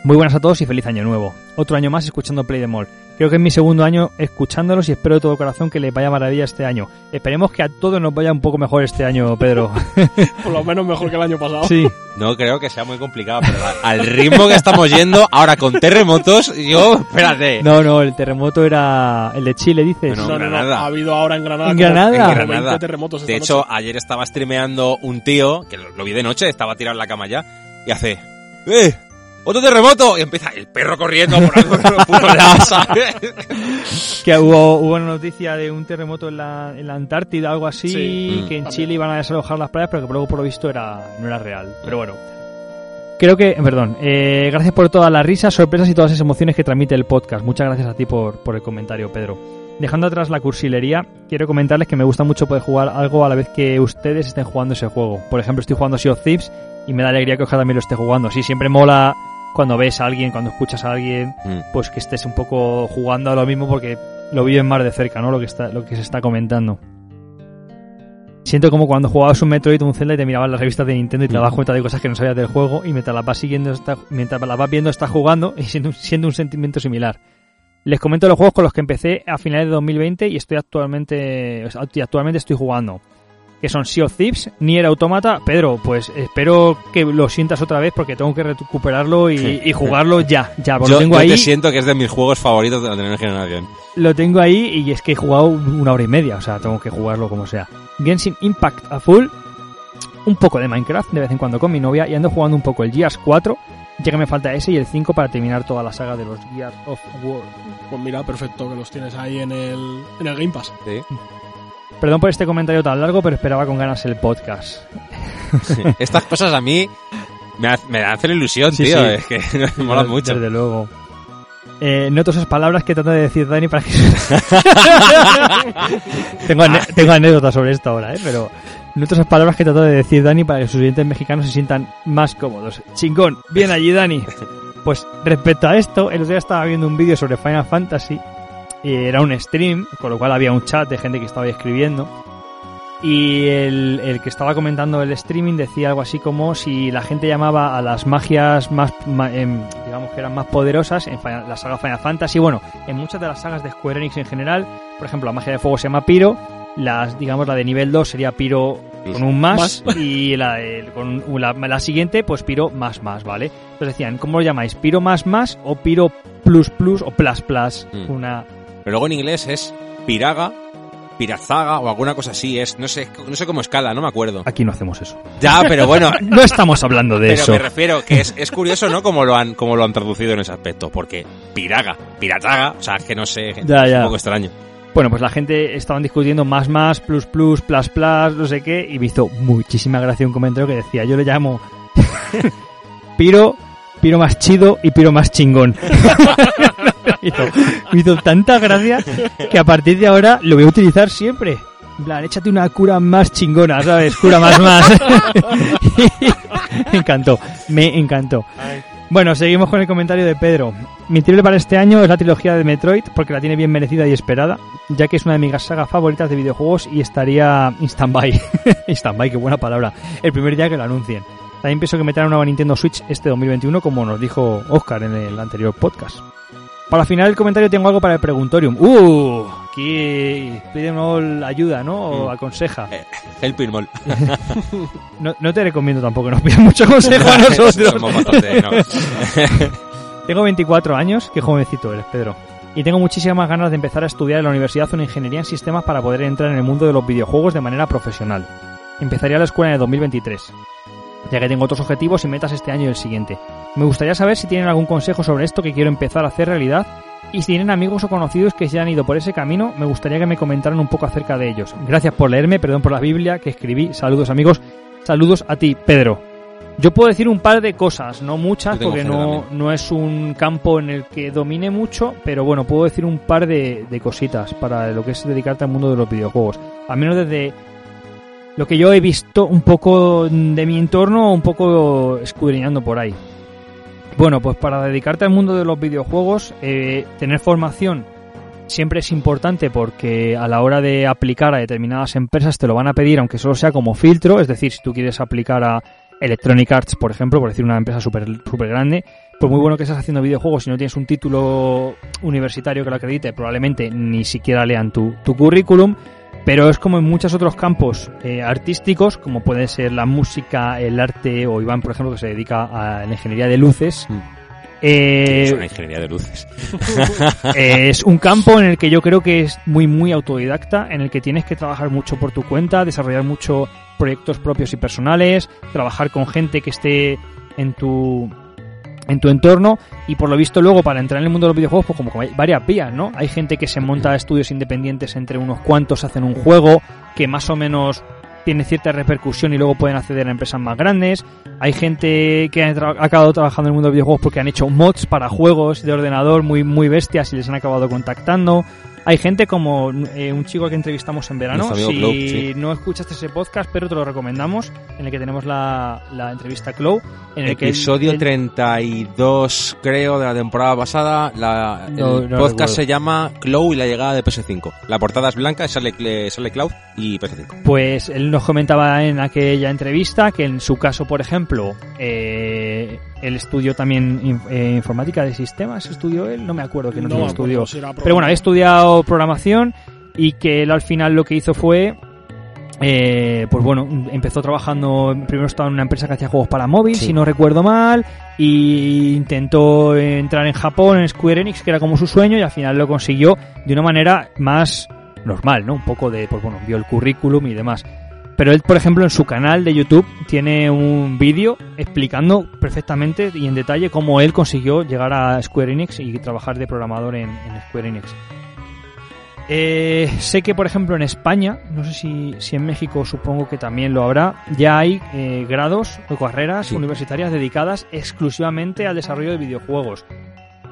Muy buenas a todos y feliz año nuevo. Otro año más escuchando Play the Mall. Creo que es mi segundo año escuchándolos y espero de todo corazón que les vaya maravilla este año. Esperemos que a todos nos vaya un poco mejor este año, Pedro. Por lo menos mejor que el año pasado. sí. No creo que sea muy complicado, pero al ritmo que estamos yendo, ahora con terremotos, yo... Espérate. No, no, el terremoto era el de Chile, dices. No, No, no, no, Granada. Ha habido ahora en Granada. ¿En como- Granada? como En 20 Granada. terremotos esta De hecho, noche. ayer estaba streameando un tío, que lo, lo vi de noche, estaba tirado en la cama ya, y hace... ¡Eh! ¡Otro terremoto! Y empieza el perro corriendo por algo ¿sabes? Que hubo, hubo una noticia de un terremoto en la, en la Antártida, algo así, Sí. Mm. que en Chile iban a desalojar las playas, pero que luego por lo visto era, no era real. Pero bueno. Creo que, perdón, eh, gracias por todas las risas, sorpresas y todas esas emociones que transmite el podcast. Muchas gracias a ti por, por el comentario, Pedro. Dejando atrás la cursilería, quiero comentarles que me gusta mucho poder jugar algo a la vez que ustedes estén jugando ese juego. Por ejemplo, estoy jugando Sea of Thieves y me da alegría que Oscar también lo esté jugando. Sí, siempre mola cuando ves a alguien, cuando escuchas a alguien, Mm. pues que estés un poco jugando a lo mismo porque lo viven más de cerca, ¿no? Lo que está, lo que se está comentando. Siento como cuando jugabas un Metroid o un Zelda y te mirabas las revistas de Nintendo y te dabas Mm. cuenta de cosas que no sabías del juego y mientras las vas siguiendo, está- mientras las vas viendo, estás jugando y siendo, un- siendo un sentimiento similar. Les comento los juegos con los que empecé a finales de 2020 y estoy actualmente, y actualmente estoy jugando. Que son Sea of Thieves, Nier Automata. Pedro, pues espero que lo sientas otra vez porque tengo que recuperarlo y, Sí. y jugarlo ya, ya. Porque Yo, lo tengo yo ahí. te siento que es de mis juegos favoritos de la primera generación. Lo tengo ahí y es que he jugado una hora y media, o sea, tengo que jugarlo como sea. Genshin Impact a full, un poco de Minecraft de vez en cuando con mi novia y ando jugando un poco el Gears 4, ya que me falta ese y el 5 para terminar toda la saga de los Gears of War. Pues mira, perfecto que los tienes ahí en el, en el Game Pass. ¿sí? Perdón por este comentario tan largo, pero esperaba con ganas el podcast. Estas cosas a mí me, me hacen ilusión, Sí, tío. sí. Es que me molan mucho. Desde luego. Eh, noto esas palabras que trata de decir Dani para que... tengo, tengo anécdotas sobre esto ahora, ¿eh? Pero noto esas palabras que trata de decir Dani para que sus oyentes mexicanos se sientan más cómodos. Chingón, bien allí Dani. Pues respecto a esto, el otro día estaba viendo un vídeo sobre Final Fantasy y era un stream, con lo cual había un chat de gente que estaba ahí escribiendo. Y el, el que estaba comentando el streaming decía algo así como si la gente llamaba a las magias más, em, digamos que eran más poderosas en la saga Final Fantasy. Bueno, en muchas de las sagas de Square Enix en general, por ejemplo, la magia de fuego se llama Piro, las, digamos, la de nivel 2 sería Piro con un más, y la, el- con la, la siguiente, pues Piro más más, ¿vale? Entonces decían, ¿cómo lo llamáis? ¿Piro más más o Piro plus plus o plus plus? Mm. Una... Pero luego en inglés es piraga, pirazaga o alguna cosa así. Es, no sé, no sé cómo escala, no me acuerdo. Aquí no hacemos eso. Ya, pero bueno. No estamos hablando de Pero eso. me refiero que es, es curioso, ¿no? Cómo lo han, cómo lo han traducido en ese aspecto. Porque piraga, pirataga, o sea, es que no sé, Ya, es ya. un poco extraño. Bueno, pues la gente estaban discutiendo más, más, plus, plus, plus, plus, no sé qué, y me hizo muchísima gracia un comentario que decía, yo le llamo Piro, Piro más chido y Piro más chingón. me, hizo, me hizo tanta gracia que a partir de ahora lo voy a utilizar siempre. En plan, échate una cura más chingona, ¿sabes? Cura más más. me encantó, me encantó. Bueno, seguimos con el comentario de Pedro. Mi triple para este año es la trilogía de Metroid, porque la tiene bien merecida y esperada, ya que es una de mis sagas favoritas de videojuegos y estaría in stand-by. Stand-by, qué buena palabra. El primer día que lo anuncien. También pienso que meterán una nueva Nintendo Switch este 2021, como nos dijo Oscar en el anterior podcast. Para final el comentario tengo algo para el preguntorium. ¡Uh! Aquí pide de nuevo la ayuda, ¿no? O Mm. aconseja. El pinball. No, no te recomiendo tampoco que nos pidan mucho consejo a nosotros. Bastante, ¿no? Tengo 24 años, qué jovencito eres, Pedro. Y tengo muchísimas ganas de empezar a estudiar en la universidad una ingeniería en sistemas para poder entrar en el mundo de los videojuegos de manera profesional. Empezaría la escuela en el 2023, ya que tengo otros objetivos y metas este año y el siguiente. Me gustaría saber si tienen algún consejo sobre esto que quiero empezar a hacer realidad y si tienen amigos o conocidos que se han ido por ese camino, me gustaría que me comentaran un poco acerca de ellos. Gracias por leerme, perdón por la Biblia que escribí. Saludos amigos, saludos a ti, Pedro. Yo puedo decir un par de cosas, no muchas, porque no, no es un campo en el que domine mucho, pero bueno, puedo decir un par de, de cositas para lo que es dedicarte al mundo de los videojuegos. Al menos desde lo que yo he visto un poco de mi entorno, un poco escudriñando por ahí. Bueno, pues para dedicarte al mundo de los videojuegos, eh, tener formación siempre es importante porque a la hora de aplicar a determinadas empresas te lo van a pedir, aunque solo sea como filtro, es decir, si tú quieres aplicar a Electronic Arts, por ejemplo, por decir una empresa súper super grande, pues muy bueno que estás haciendo videojuegos, si no tienes un título universitario que lo acredite, probablemente ni siquiera lean tu, tu currículum, pero es como en muchos otros campos eh, artísticos, como puede ser la música, el arte, o Iván, por ejemplo, que se dedica a la ingeniería de luces. Mm. Eh, es una ingeniería de luces. es un campo en el que yo creo que es muy, muy autodidacta, en el que tienes que trabajar mucho por tu cuenta, desarrollar mucho proyectos propios y personales, trabajar con gente que esté en tu en tu entorno y por lo visto luego para entrar en el mundo de los videojuegos pues como que hay varias vías, ¿no? Hay gente que se monta estudios independientes entre unos cuantos, hacen un juego que más o menos tiene cierta repercusión y luego pueden acceder a empresas más grandes. Hay gente que ha, acabado trabajando en el mundo de los videojuegos porque han hecho mods para juegos de ordenador muy, muy bestias y les han acabado contactando. Hay gente como eh, un chico que entrevistamos en verano. Si sí. no escuchaste ese podcast, pero te lo recomendamos, en el que tenemos la, la entrevista a Clow. En el que él- Episodio él- 32, creo, de la temporada pasada. La, No- el no podcast recuerdo. se llama Clow y la llegada de PS5. La portada es blanca, sale, sale Cloud y PS5. Pues él nos comentaba en aquella entrevista que en su caso, por ejemplo, eh, él estudió también eh, informática de sistemas, estudió él, no me acuerdo que no, No estudió. Pero bueno, había estudiado programación y que él al final lo que hizo fue, eh, pues bueno, empezó trabajando, primero estaba en una empresa que hacía juegos para móvil, Sí. si no recuerdo mal, y intentó entrar en Japón, en Square Enix, que era como su sueño, y al final lo consiguió de una manera más normal, ¿no? Un poco de, pues bueno, vio el currículum y demás. Pero él, por ejemplo, en su canal de YouTube tiene un vídeo explicando perfectamente y en detalle cómo él consiguió llegar a Square Enix y trabajar de programador en, en Square Enix. Eh, sé que, por ejemplo, en España, no sé si, si en México supongo que también lo habrá, ya hay eh, grados o carreras Sí. universitarias dedicadas exclusivamente al desarrollo de videojuegos.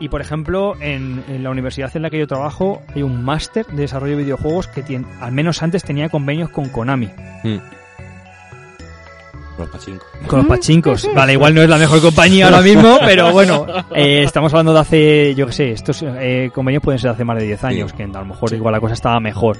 Y, por ejemplo, en, en la universidad en la que yo trabajo hay un máster de desarrollo de videojuegos que tiene, al menos antes tenía convenios con Konami. Los pachincos. Con los pachincos. Vale, igual no es la mejor compañía ahora mismo, pero bueno, eh, estamos hablando de hace, yo qué sé, estos eh, convenios pueden ser de hace más de 10 años, Sí. que a lo mejor Sí. igual la cosa estaba mejor.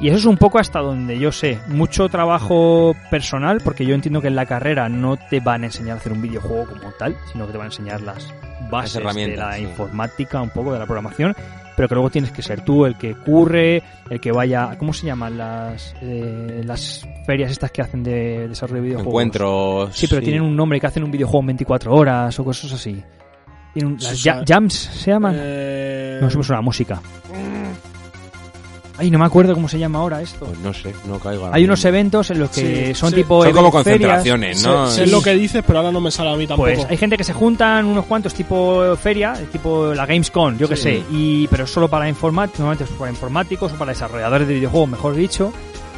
Y eso es un poco hasta donde yo sé. Mucho trabajo personal, porque yo entiendo que en la carrera no te van a enseñar a hacer un videojuego como tal, sino que te van a enseñar las bases de la sí. informática, un poco de la programación, pero que luego tienes que ser tú el que curre, el que vaya, ¿cómo se llaman las eh, las ferias estas que hacen de desarrollo de videojuegos? Encuentros. Sí, pero tienen un nombre que hacen un videojuego en 24 horas o cosas así. Tienen un- Sí, las o sea, ja- jams se llaman. Eh, No, eso me suena a música. Ay, no me acuerdo cómo se llama ahora esto. Pues no sé, no caigo Hay unos mismo. eventos en los que Sí, son sí. tipo Son como ferias. concentraciones, ¿no? sé, sé lo que dices, pero ahora no me sale a mí tampoco. Pues hay gente que se juntan unos cuantos tipo feria, tipo la Gamescom, yo que Sí. sé, y pero solo para informáticos, normalmente es para informáticos o para desarrolladores de videojuegos, mejor dicho,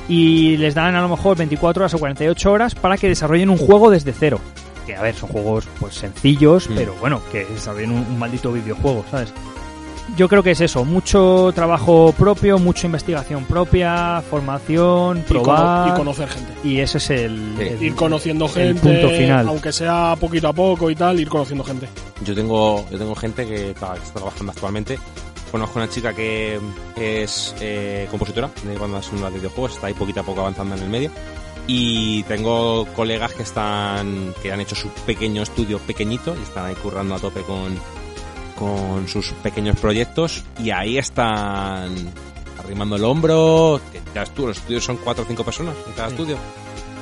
y les dan a lo mejor 24 horas o 48 horas para que desarrollen un juego desde cero. Que a ver, son juegos pues sencillos, Mm. pero bueno, que desarrollen un, un maldito videojuego, ¿sabes? Yo creo que es eso, mucho trabajo propio, mucha investigación propia, formación, Y cono- probar, y conocer gente. y ese es el, Sí. el- Ir conociendo el gente, punto final. aunque sea poquito a poco y tal, ir conociendo gente. Yo tengo, yo tengo gente que está, que está trabajando actualmente. Conozco una chica que es eh, compositora de bandas sonoras de videojuegos, está ahí poquito a poco avanzando en el medio. Y tengo colegas que están, que han hecho su pequeño estudio pequeñito y están ahí currando a tope con, con sus pequeños proyectos y ahí están arrimando el hombro, que ya estu- los estudios son cuatro o cinco personas en cada estudio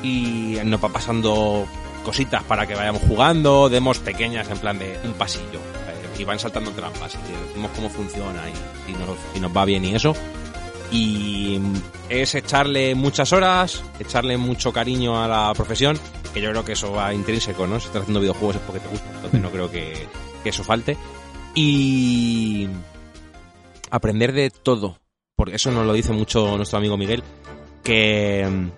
y nos va pasando cositas para que vayamos jugando, demos pequeñas en plan de un pasillo eh, y van saltando trampas y decimos cómo funciona y si nos, si nos va bien y eso. Y es echarle muchas horas, echarle mucho cariño a la profesión, que yo creo que eso va intrínseco, ¿no? Si estás haciendo videojuegos es porque te gusta, entonces no creo que, que eso falte. Y aprender de todo, porque eso nos lo dice mucho nuestro amigo Miguel, que mm,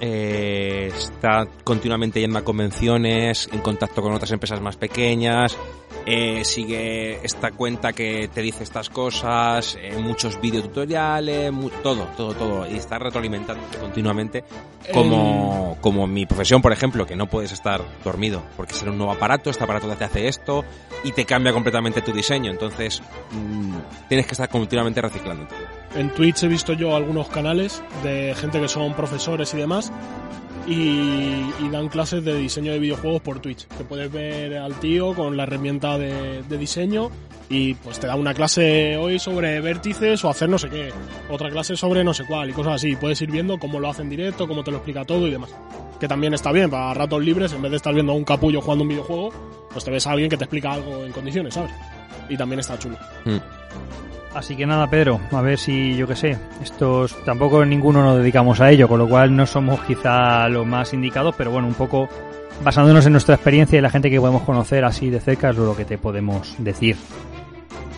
eh, está continuamente yendo a convenciones, en contacto con otras empresas más pequeñas, eh, sigue esta cuenta que te dice estas cosas, eh, muchos videotutoriales, mu- todo, todo, todo, y está retroalimentando continuamente, como, como mi profesión, por ejemplo, que no puedes estar dormido, porque será un nuevo aparato, este aparato te hace esto, y te cambia completamente tu diseño, entonces mm, tienes que estar continuamente reciclando. En Twitch he visto yo algunos canales de gente que son profesores y demás y, y dan clases de diseño de videojuegos por Twitch. Que puedes ver al tío con la herramienta de, de diseño y pues te da una clase hoy sobre vértices o hacer no sé qué, otra clase sobre no sé cuál y cosas así. Puedes ir viendo cómo lo hace en directo, cómo te lo explica todo y demás. Que también está bien para ratos libres, en vez de estar viendo a un capullo jugando un videojuego, pues te ves a alguien que te explica algo en condiciones, ¿sabes? Y también está chulo. Mm. Así que nada, Pedro, a ver si, yo qué sé, estos tampoco ninguno nos dedicamos a ello, con lo cual no somos quizá los más indicados, pero bueno, un poco basándonos en nuestra experiencia y la gente que podemos conocer así de cerca es lo que te podemos decir.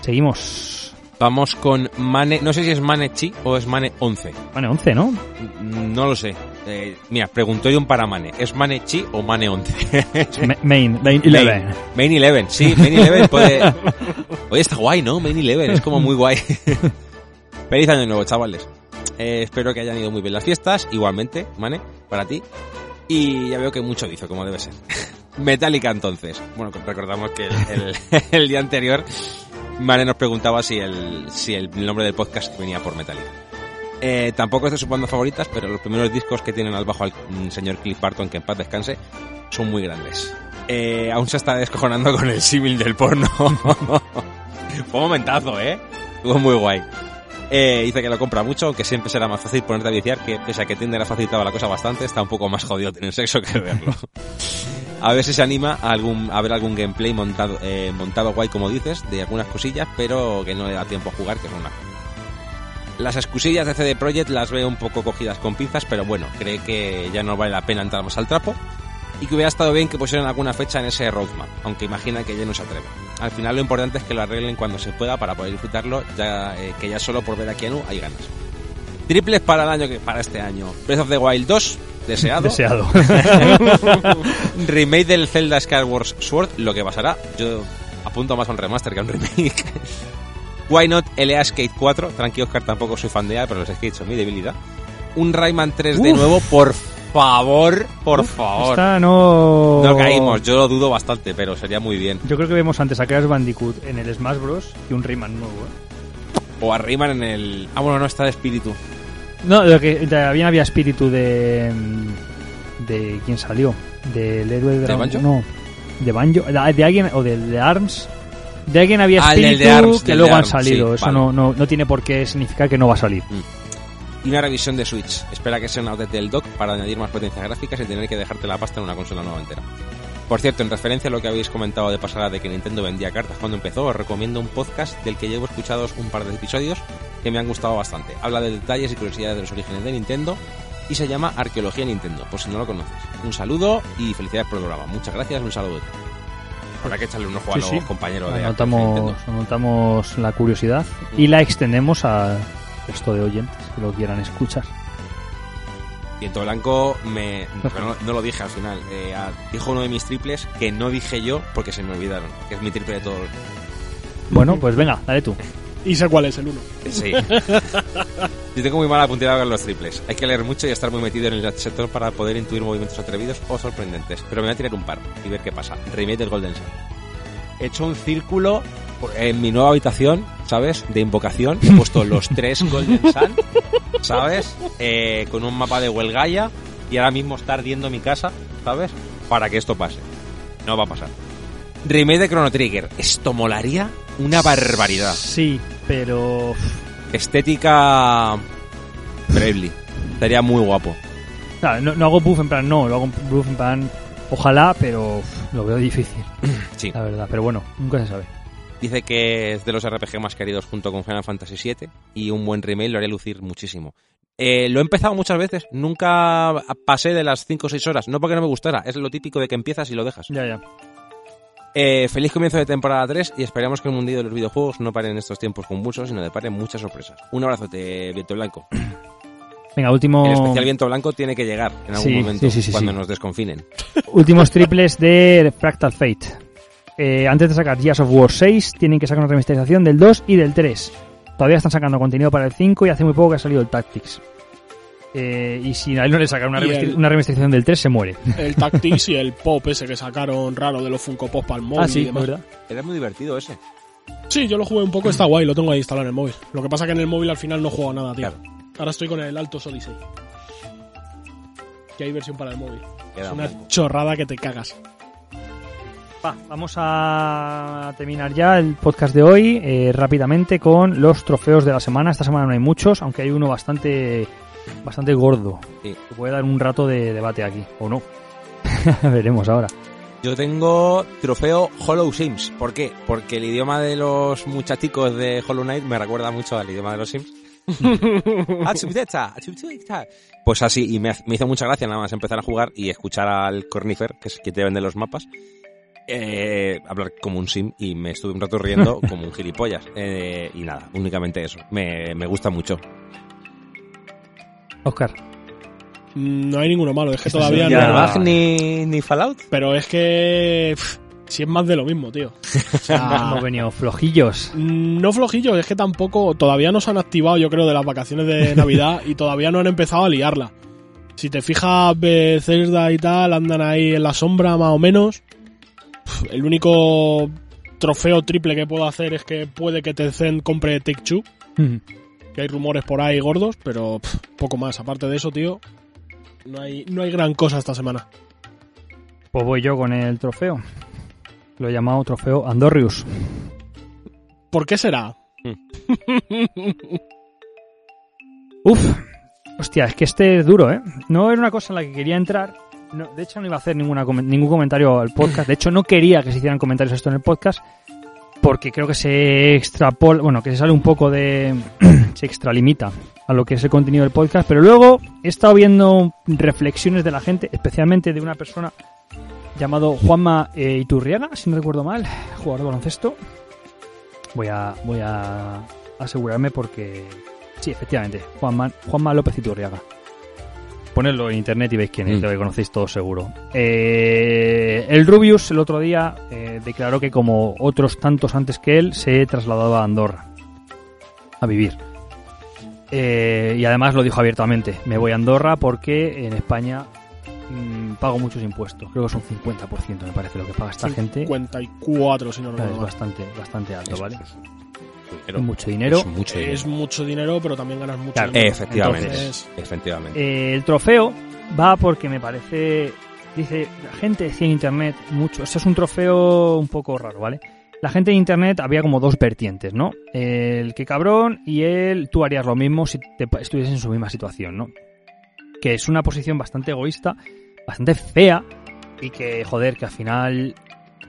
Seguimos. Vamos con Mane, no sé si es Mane Chi o es Mane 11. Mane 11, ¿no? No lo sé. Eh, mira, preguntó yo un para Mane. ¿Es Mane Chi o Mane 11? main, main 11. Main, main 11, sí, Main 11 puede... Oye, está guay, ¿no? Main 11, es como muy guay. Feliz año nuevo, chavales. Eh, espero que hayan ido muy bien las fiestas, igualmente, Mane, para ti. Y ya veo que mucho dice, como debe ser. Metallica entonces. Bueno, recordamos que el, el, día anterior Mane nos preguntaba si el, si el nombre del podcast venía por Metallica. Eh, tampoco es de sus bandas favoritas, pero los primeros discos que tienen al bajo al señor Cliff Barton, que en paz descanse, son muy grandes. Eh, aún se está descojonando con el símil del porno. Fue un momentazo, ¿eh? Estuvo muy guay. Eh, dice que lo compra mucho, que siempre será más fácil ponerte a viciar, que pese a que Tinder ha facilitado la cosa bastante, está un poco más jodido tener sexo que verlo. a ver si se anima a, algún, a ver algún gameplay montado, eh, montado guay, como dices, de algunas cosillas, pero que no le da tiempo a jugar, que es una las excusillas de CD Projekt las veo un poco cogidas con pinzas, pero bueno, cree que ya no vale la pena entrar más al trapo y que hubiera estado bien que pusieran alguna fecha en ese roadmap, aunque imagina que ya no se atreve. Al final lo importante es que lo arreglen cuando se pueda para poder disfrutarlo, ya eh, que ya solo por ver a Keanu hay ganas. Triples para el año que para este año. Breath of the Wild 2, deseado. Deseado. remake del Zelda Skyward Sword, lo que pasará. Yo apunto más a un remaster que a un remake. Why Not LA Skate 4. Tranquilo, Oscar, tampoco soy fan de él, pero los skates son mi debilidad. Un Rayman 3 de nuevo, por favor, por favor. Esta no... No caímos, yo lo dudo bastante, pero sería muy bien. Yo creo que vemos antes a Crash Bandicoot en el Smash Bros. que un Rayman nuevo, ¿eh? O a Rayman en el... Ah, bueno, no, está de espíritu. No, lo que también había espíritu de... ¿De quién salió? Del héroe de... ¿De Banjo? No, de Banjo. De alguien, o del de ARMS. De alguien había Ah, espíritu de Arms, que luego de han salido. sí, Eso vale. no, no, no tiene por qué significar que no va a salir. Y una revisión de Switch. Espera que sea una update del dock para añadir más potencia gráfica sin tener que dejarte la pasta en una consola nueva entera. Por cierto, en referencia a lo que habéis comentado de pasada de que Nintendo vendía cartas cuando empezó, os recomiendo un podcast del que llevo escuchados un par de episodios que me han gustado bastante. Habla de detalles y curiosidades de los orígenes de Nintendo y se llama Arqueología Nintendo, por si no lo conoces. Un saludo y felicidades por el programa. Muchas gracias, un saludo. Habrá que echarle un ojo a los sí. compañeros de Anotamos, Nintendo. anotamos la curiosidad y la extendemos a esto de oyentes que lo quieran escuchar. Viento Blanco me no, no lo dije al final. Eh, a- dijo uno de mis triples que no dije yo porque se me olvidaron. Que es mi triple de todos. Bueno, pues venga, dale tú. Y sé cuál es el uno. Sí. Yo tengo muy mala puntería con los triples. Hay que leer mucho y estar muy metido en el sector para poder intuir movimientos atrevidos o sorprendentes. Pero me voy a tirar un par y ver qué pasa. Remake del Golden Sun. He hecho un círculo en mi nueva habitación, ¿sabes? De invocación. He puesto los tres Golden Sun, ¿sabes? Eh, con un mapa de Huelgaya y ahora mismo está ardiendo mi casa, ¿sabes? Para que esto pase. No va a pasar. Remake de Chrono Trigger. Esto molaría una barbaridad. Sí, pero Estética. Bravely. Estaría muy guapo. claro, no, no hago buff en plan no, lo hago buff en plan ojalá, pero lo veo difícil, Sí. la verdad. Pero bueno, nunca se sabe. Dice que es de los RPG más queridos junto con Final Fantasy VII y un buen remake lo haría lucir muchísimo. Eh, lo he empezado muchas veces, nunca pasé de las 5 o 6 horas, no porque no me gustara, es lo típico de que empiezas y lo dejas. Ya, ya. Eh, feliz comienzo de temporada 3 y esperamos que el mundillo de los videojuegos no pare en estos tiempos convulsos, sino deparen muchas sorpresas. Un abrazote, Viento Blanco. Venga, último El especial Viento Blanco tiene que llegar en algún Sí, momento, sí, sí, sí, cuando nos desconfinen. últimos triples de Fractal Fate. Eh, antes de sacar Gears of War 6, tienen que sacar una remasterización del 2 y del 3. Todavía están sacando contenido para el 5 y hace muy poco que ha salido el Tactics. Eh, y si a él no le sacan una, Y el- una remasterización del 3, se muere. El Tactics y el Pop ese que sacaron raro de los Funko Pop para el móvil ah, y sí, demás. ¿verdad? Era muy divertido ese. Sí, yo lo jugué un poco, está guay, lo tengo ahí instalado en el móvil. Lo que pasa que en el móvil al final no juego nada, tío. Claro. Ahora estoy con el Alto Odyssey. Que hay versión para el móvil. Queda es un una chorrada que te cagas. Va, vamos a terminar ya el podcast de hoy eh, rápidamente con los trofeos de la semana. Esta semana no hay muchos, aunque hay uno bastante bastante gordo. Sí. Que puede dar un rato de debate aquí, o no. Veremos ahora. Yo tengo trofeo Hollow Sims. ¿Por qué? Porque el idioma de los muchachicos de Hollow Knight me recuerda mucho al idioma de los Sims. Pues así, y me, me hizo mucha gracia nada más empezar a jugar y escuchar al Cornifer, que es quien te vende los mapas, eh, hablar como un sim y me estuve un rato riendo como un gilipollas. Eh, y nada, únicamente eso. Me, me gusta mucho. Oscar. Mm, No hay ninguno malo, es que todavía es ¿Ni ya- no. Arbag ni, ni Fallout? Pero es que. pff, si es más de lo mismo, tío. O sea, Hemos venido flojillos. Mm, No flojillo, es que tampoco, todavía no se han activado, yo creo, de las vacaciones de Navidad y todavía no han empezado a liarla. Si te fijas, Bethesda y tal andan ahí en la sombra más o menos. El único trofeo triple que puedo hacer es que puede que Tencent compre Take Two, que hay rumores por ahí gordos, pero pff, poco más. Aparte de eso, tío, no hay, no hay gran cosa esta semana. Pues voy yo con el trofeo. Lo he llamado trofeo Andorrius. ¿Por qué será? Uf. Hostia, es que este es duro, ¿eh? No era una cosa en la que quería entrar. No, de hecho, no iba a hacer ninguna, ningún comentario al podcast. De hecho, no quería que se hicieran comentarios a esto en el podcast. Porque creo que se extrapola, bueno, que se sale un poco de. se extralimita a lo que es el contenido del podcast. Pero luego he estado viendo reflexiones de la gente, especialmente de una persona llamado Juanma eh, Iturriaga, si no recuerdo mal, jugador de baloncesto. Voy a, voy a asegurarme porque Sí, efectivamente. Juanma, Juanma López Iturriaga. Ponedlo en internet y veis quién es, Mm. lo conocéis todos seguro. Eh, el Rubius el otro día eh, declaró que como otros tantos antes que él se trasladaba a Andorra a vivir. Eh, y además lo dijo abiertamente, me voy a Andorra porque en España mm, pago muchos impuestos. Creo que son 50% me parece lo que paga esta gente. 54, si no Es recuerdo mal. bastante, bastante alto, ¿vale? Dinero. Mucho dinero. Es mucho dinero. Es mucho dinero, pero también ganas mucho Claro, dinero. Efectivamente. Entonces, Efectivamente. Eh, el trofeo va porque me parece. Dice, la gente decía en internet mucho. Esto es un trofeo un poco raro, ¿vale? La gente en internet había como dos vertientes, ¿no? El que cabrón y el tú harías lo mismo si te estuvieses en su misma situación, ¿no? Que es una posición bastante egoísta, bastante fea y que, joder, que al final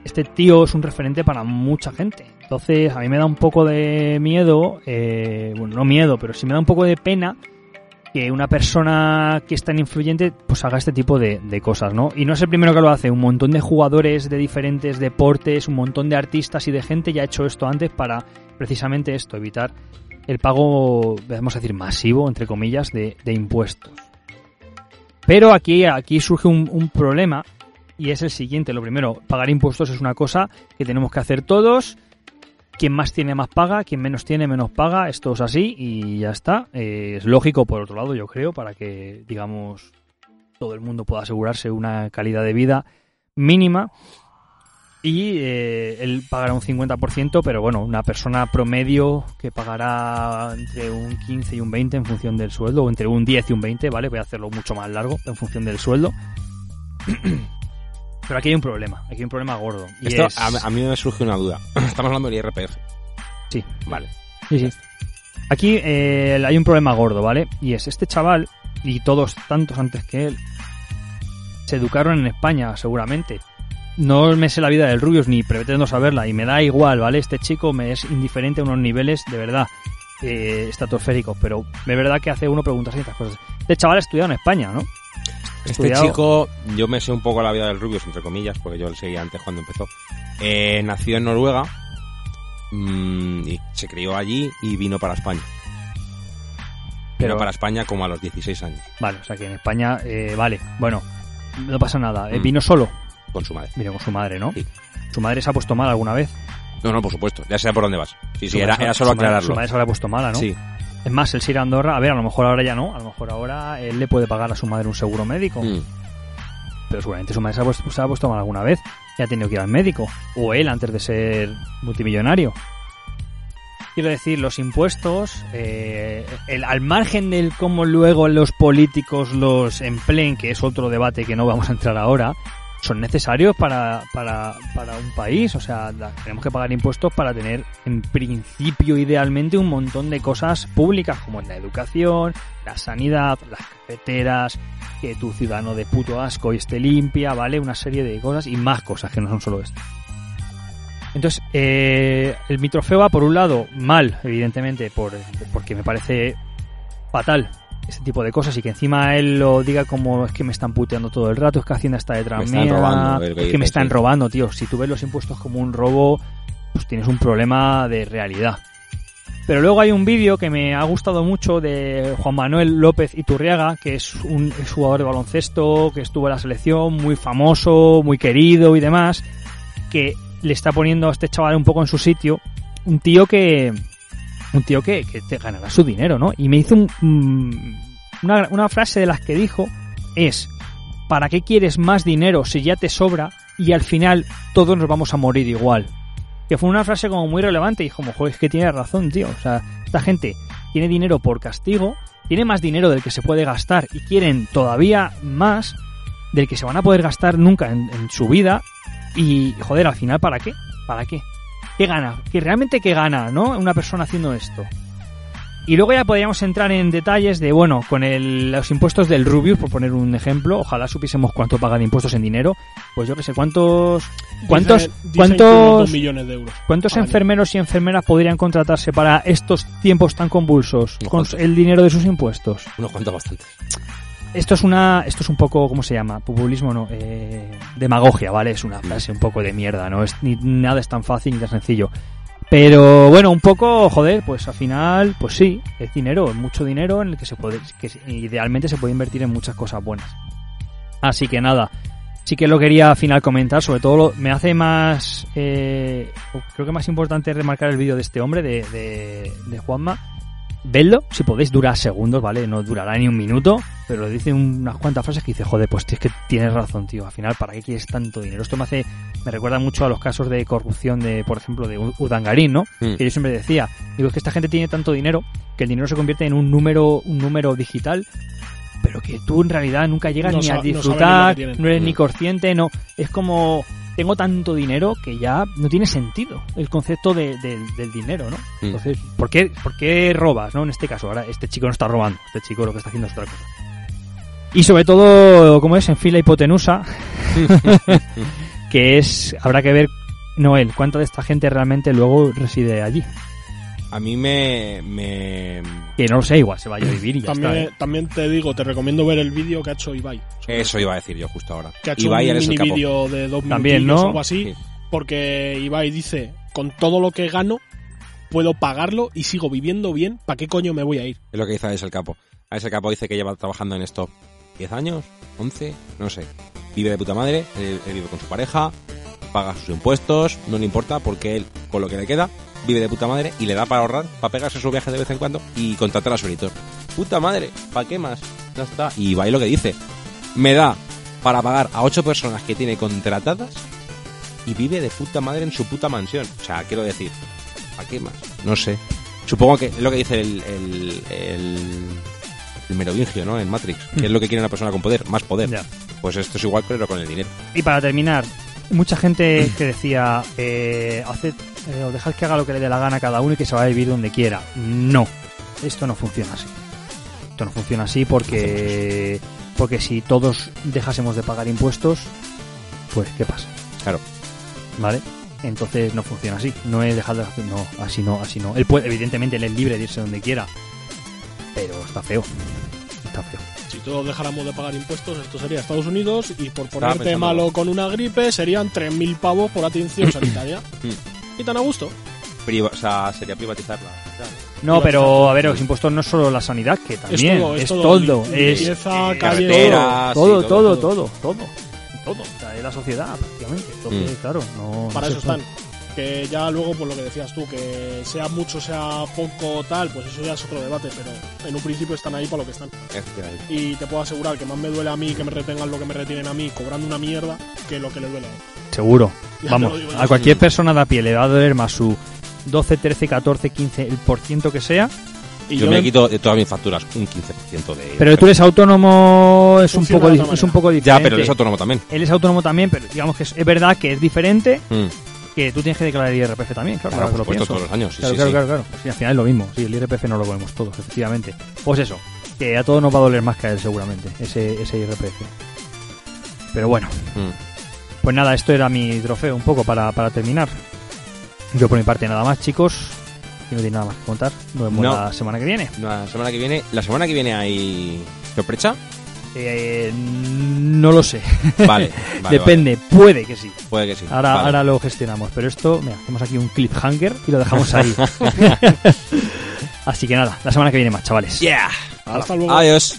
este tío es un referente para mucha gente. Entonces, a mí me da un poco de miedo, eh, bueno, no miedo, pero sí me da un poco de pena que una persona que es tan influyente pues haga este tipo de, cosas, ¿no? Y no es el primero que lo hace, un montón de jugadores de diferentes deportes, un montón de artistas y de gente ya ha hecho esto antes para precisamente esto, evitar el pago, vamos a decir, masivo, entre comillas, de, de impuestos. Pero aquí, aquí surge un problema y es el siguiente. Lo primero, pagar impuestos es una cosa que tenemos que hacer todos. Quien más tiene más paga, quien menos tiene menos paga. Esto es así y ya está. Eh, es lógico por otro lado, yo creo, para que, digamos, todo el mundo pueda asegurarse una calidad de vida mínima. Y eh, él pagará un 50%, pero bueno, una persona promedio que pagará entre un 15 y un 20 en función del sueldo, o entre un 10 y un 20, ¿vale? Voy a hacerlo mucho más largo en función del sueldo. Pero aquí hay un problema, aquí hay un problema gordo. Y Esto, es- a, a mí me surge una duda. Estamos hablando del IRPF. Sí. Vale. Sí, sí. Aquí eh, hay un problema gordo, ¿vale? Y es este chaval, y todos tantos antes que él, se educaron en España, seguramente. No me sé la vida del Rubius ni pretendo saberla, y me da igual, ¿vale? Este chico me es indiferente a unos niveles de verdad eh, estratosféricos, pero de verdad que hace uno preguntarse estas cosas. Este chaval ha estudiado en España, ¿no? Este chico, yo me sé un poco la vida del Rubius, entre comillas, porque yo le seguía antes cuando empezó. Eh, nació en Noruega mm, y se crió allí y vino para España. Pero- Vino para España como a los 16 años, Vale, o sea que en España, eh, vale, bueno, no pasa nada. Eh, vino solo, con su madre. vino con su madre, ¿no? Sí. Su madre se ha puesto mal alguna vez. No, no, por supuesto, ya sé por dónde vas. Sí, sí, Su era, solo su madre- aclararlo. Su madre se habrá puesto mala, ¿no? Sí, Es más, irá a Andorra. A ver, a lo mejor ahora ya no. A lo mejor ahora él le puede pagar a su madre un seguro médico. Mm. Pero seguramente su madre se ha, puesto, se ha puesto mal alguna vez y ha tenido que ir al médico. O él antes de ser multimillonario. Quiero decir, los impuestos, eh, el, al margen del cómo luego los políticos los empleen, que es otro debate que no vamos a entrar ahora, son necesarios para, para, para un país. O sea, tenemos que pagar impuestos para tener, en principio, idealmente, un montón de cosas públicas, como la educación, la sanidad, las carreteras, que tu ciudadano de puto asco y esté limpia, ¿vale? Una serie de cosas y más cosas que no son solo esto. Entonces, eh, el mi trofeo va por un lado mal, evidentemente, por, porque me parece fatal este tipo de cosas y que encima él lo diga como es que me están puteando todo el rato, es que Hacienda está detrás Me están mía, robando, es que me están sí. robando, tío. Si tú ves los impuestos como un robo, pues tienes un problema de realidad. Pero luego hay un vídeo que me ha gustado mucho de Juan Manuel López Iturriaga, que es un es jugador de baloncesto, que estuvo en la selección, muy famoso, muy querido y demás, que le está poniendo a este chaval un poco en su sitio. Un tío que, un tío que, que te ganará su dinero, ¿no? Y me hizo un, mm, una, una frase de las que dijo es, ¿para qué quieres más dinero si ya te sobra y al final todos nos vamos a morir igual? Que fue una frase como muy relevante y como, joder, es que tiene razón, tío. O sea, esta gente tiene dinero por castigo, tiene más dinero del que se puede gastar y quieren todavía más del que se van a poder gastar nunca en, en su vida y, joder, al final, ¿para qué? ¿Para qué? ¿Qué gana? ¿Que realmente qué gana, no? Una persona haciendo esto. Y luego ya podríamos entrar en detalles de, bueno, con el- los impuestos del Rubius, por poner un ejemplo, ojalá supiésemos cuánto paga de impuestos en dinero, pues yo que sé, cuántos, cuántos, Dice- cuántos, millones de euros. cuántos año. enfermeros y enfermeras podrían contratarse para estos tiempos tan convulsos Unos con cuantos. el dinero de sus impuestos. Unos cuantos bastantes. Esto es una, esto es un poco, ¿cómo se llama? Populismo, no, eh, demagogia, ¿vale? Es una frase un poco de mierda, no es ni nada es tan fácil ni tan sencillo. Pero bueno, un poco, joder, pues al final, pues sí, es dinero, es mucho dinero en el que se puede, que idealmente se puede invertir en muchas cosas buenas. Así que nada, sí que lo quería al final comentar, sobre todo lo- me hace más, eh, creo que más importante remarcar el vídeo de este hombre, de, de, de Juanma. Vedlo, si podéis, dura segundos, ¿vale? No durará ni un minuto, pero dice unas cuantas frases que dice, joder, pues tío, es que tienes razón, tío, al final, ¿para qué quieres tanto dinero? Esto me hace, me recuerda mucho a los casos de corrupción de, por ejemplo, de U- Urdangarín, ¿no? Mm. Que yo siempre decía, digo, es que esta gente tiene tanto dinero que el dinero se convierte en un número, un número digital, pero que tú en realidad nunca llegas No ni a disfrutar, no eres ni Mm. consciente, no, es como, tengo tanto dinero que ya no tiene sentido el concepto de- del- del dinero, ¿no? Mm. Entonces, ¿por qué, ¿por qué robas, no? En este caso, ahora este chico no está robando, este chico lo que está haciendo es otra cosa. Y sobre todo, como es en fila hipotenusa, que es, habrá que ver, Noel, cuánta de esta gente realmente luego reside allí. A mí me... me... Que no lo sé, igual se vaya a vivir y ya También, está. ¿eh? también te digo, te recomiendo ver el vídeo que ha hecho Ibai. Eso iba a decir yo justo ahora. Que ha hecho Ibai, un mini capo. vídeo de dos También, ¿no? o algo así. Sí. Porque Ibai dice, con todo lo que gano, puedo pagarlo y sigo viviendo bien, ¿para qué coño me voy a ir? Es lo que dice el Capo. el Capo dice que lleva trabajando en esto 10 años, 11, no sé. Vive de puta madre, él, él vive con su pareja, paga sus impuestos, no le importa porque él, con lo que le queda, vive de puta madre y le da para ahorrar, para pegarse su viaje de vez en cuando y contratar a su editor. Puta madre, ¿para qué más? Ya está. Y va lo que dice. Me da para pagar a 8 personas que tiene contratadas y vive de puta madre en su puta mansión. O sea, quiero decir, ¿para qué más? No sé. Supongo que es lo que dice el, el, el, el merovingio, ¿no? En Matrix. Que es lo que quiere una persona con poder, más poder. Ya. Pues esto es igual, pero con el dinero. Y para terminar, mucha gente que decía, eh, haced, eh, o dejad que haga lo que le dé la gana a cada uno y que se va a vivir donde quiera. No, esto no funciona así. Esto no funciona así porque, porque si todos dejásemos de pagar impuestos, pues ¿qué pasa? Claro. ¿Vale? Entonces no funciona así. No es dejar de hacer, no, así no, así no. Él puede, evidentemente, él es libre de irse donde quiera, pero está feo. Está feo. Si todos dejáramos de pagar impuestos, esto sería Estados Unidos y por ponerte malo con una gripe serían 3.000 pavos por atención sanitaria. Y tan a gusto. Priva- o sea, sería privatizarla. No, pero a ver, los impuestos no es solo la sanidad, que también todo, es, es todo, todo. es Limpieza, eh, calle, carreteras, todo, sí, todo, todo, todo, todo, todo, O sea, es la sociedad prácticamente. Entonces, Mm. claro, no. Para no eso puede. Que ya luego, por lo que decías tú, que sea mucho, sea poco, tal, pues eso ya es otro debate, pero en un principio están ahí para lo que están. Y te puedo asegurar que más me duele a mí que me retengan lo que me retienen a mí cobrando una mierda que lo que le duele a él. Seguro. Ya Vamos, a cualquier persona de a pie le va a doler más su 12, 13, 14, 15, el por ciento que sea. Y yo, me quito de todas mis facturas un 15% de... Pero tú eres autónomo, es un poco, es un poco Ya, diferente. pero eres autónomo también. Él es autónomo también, pero digamos que es, es verdad que es diferente, Mm. Que tú tienes que declarar el IRPF también, claro, Claro, por supuesto, todos los años. Sí, claro, sí, claro, sí. claro, claro. Al final es lo mismo. Sí, el IRPF no lo ponemos todos, efectivamente. Pues eso, que a todos nos va a doler más que a él seguramente, ese, ese IRPF. Pero bueno, Mm. pues nada, esto era mi trofeo un poco para, para terminar. Yo por mi parte nada más, chicos. y no tiene nada más que contar. Nos vemos No. la semana que viene. La semana que viene, la semana que viene hay sorpresa. Eh, no lo sé. Vale, vale, Depende, puede que sí. Puede que sí. Ahora, Vale. ahora lo gestionamos. Pero esto, mira, hacemos aquí un cliffhanger y lo dejamos ahí. Así que nada, la semana que viene más, chavales. Yeah. Hasta luego. Adiós.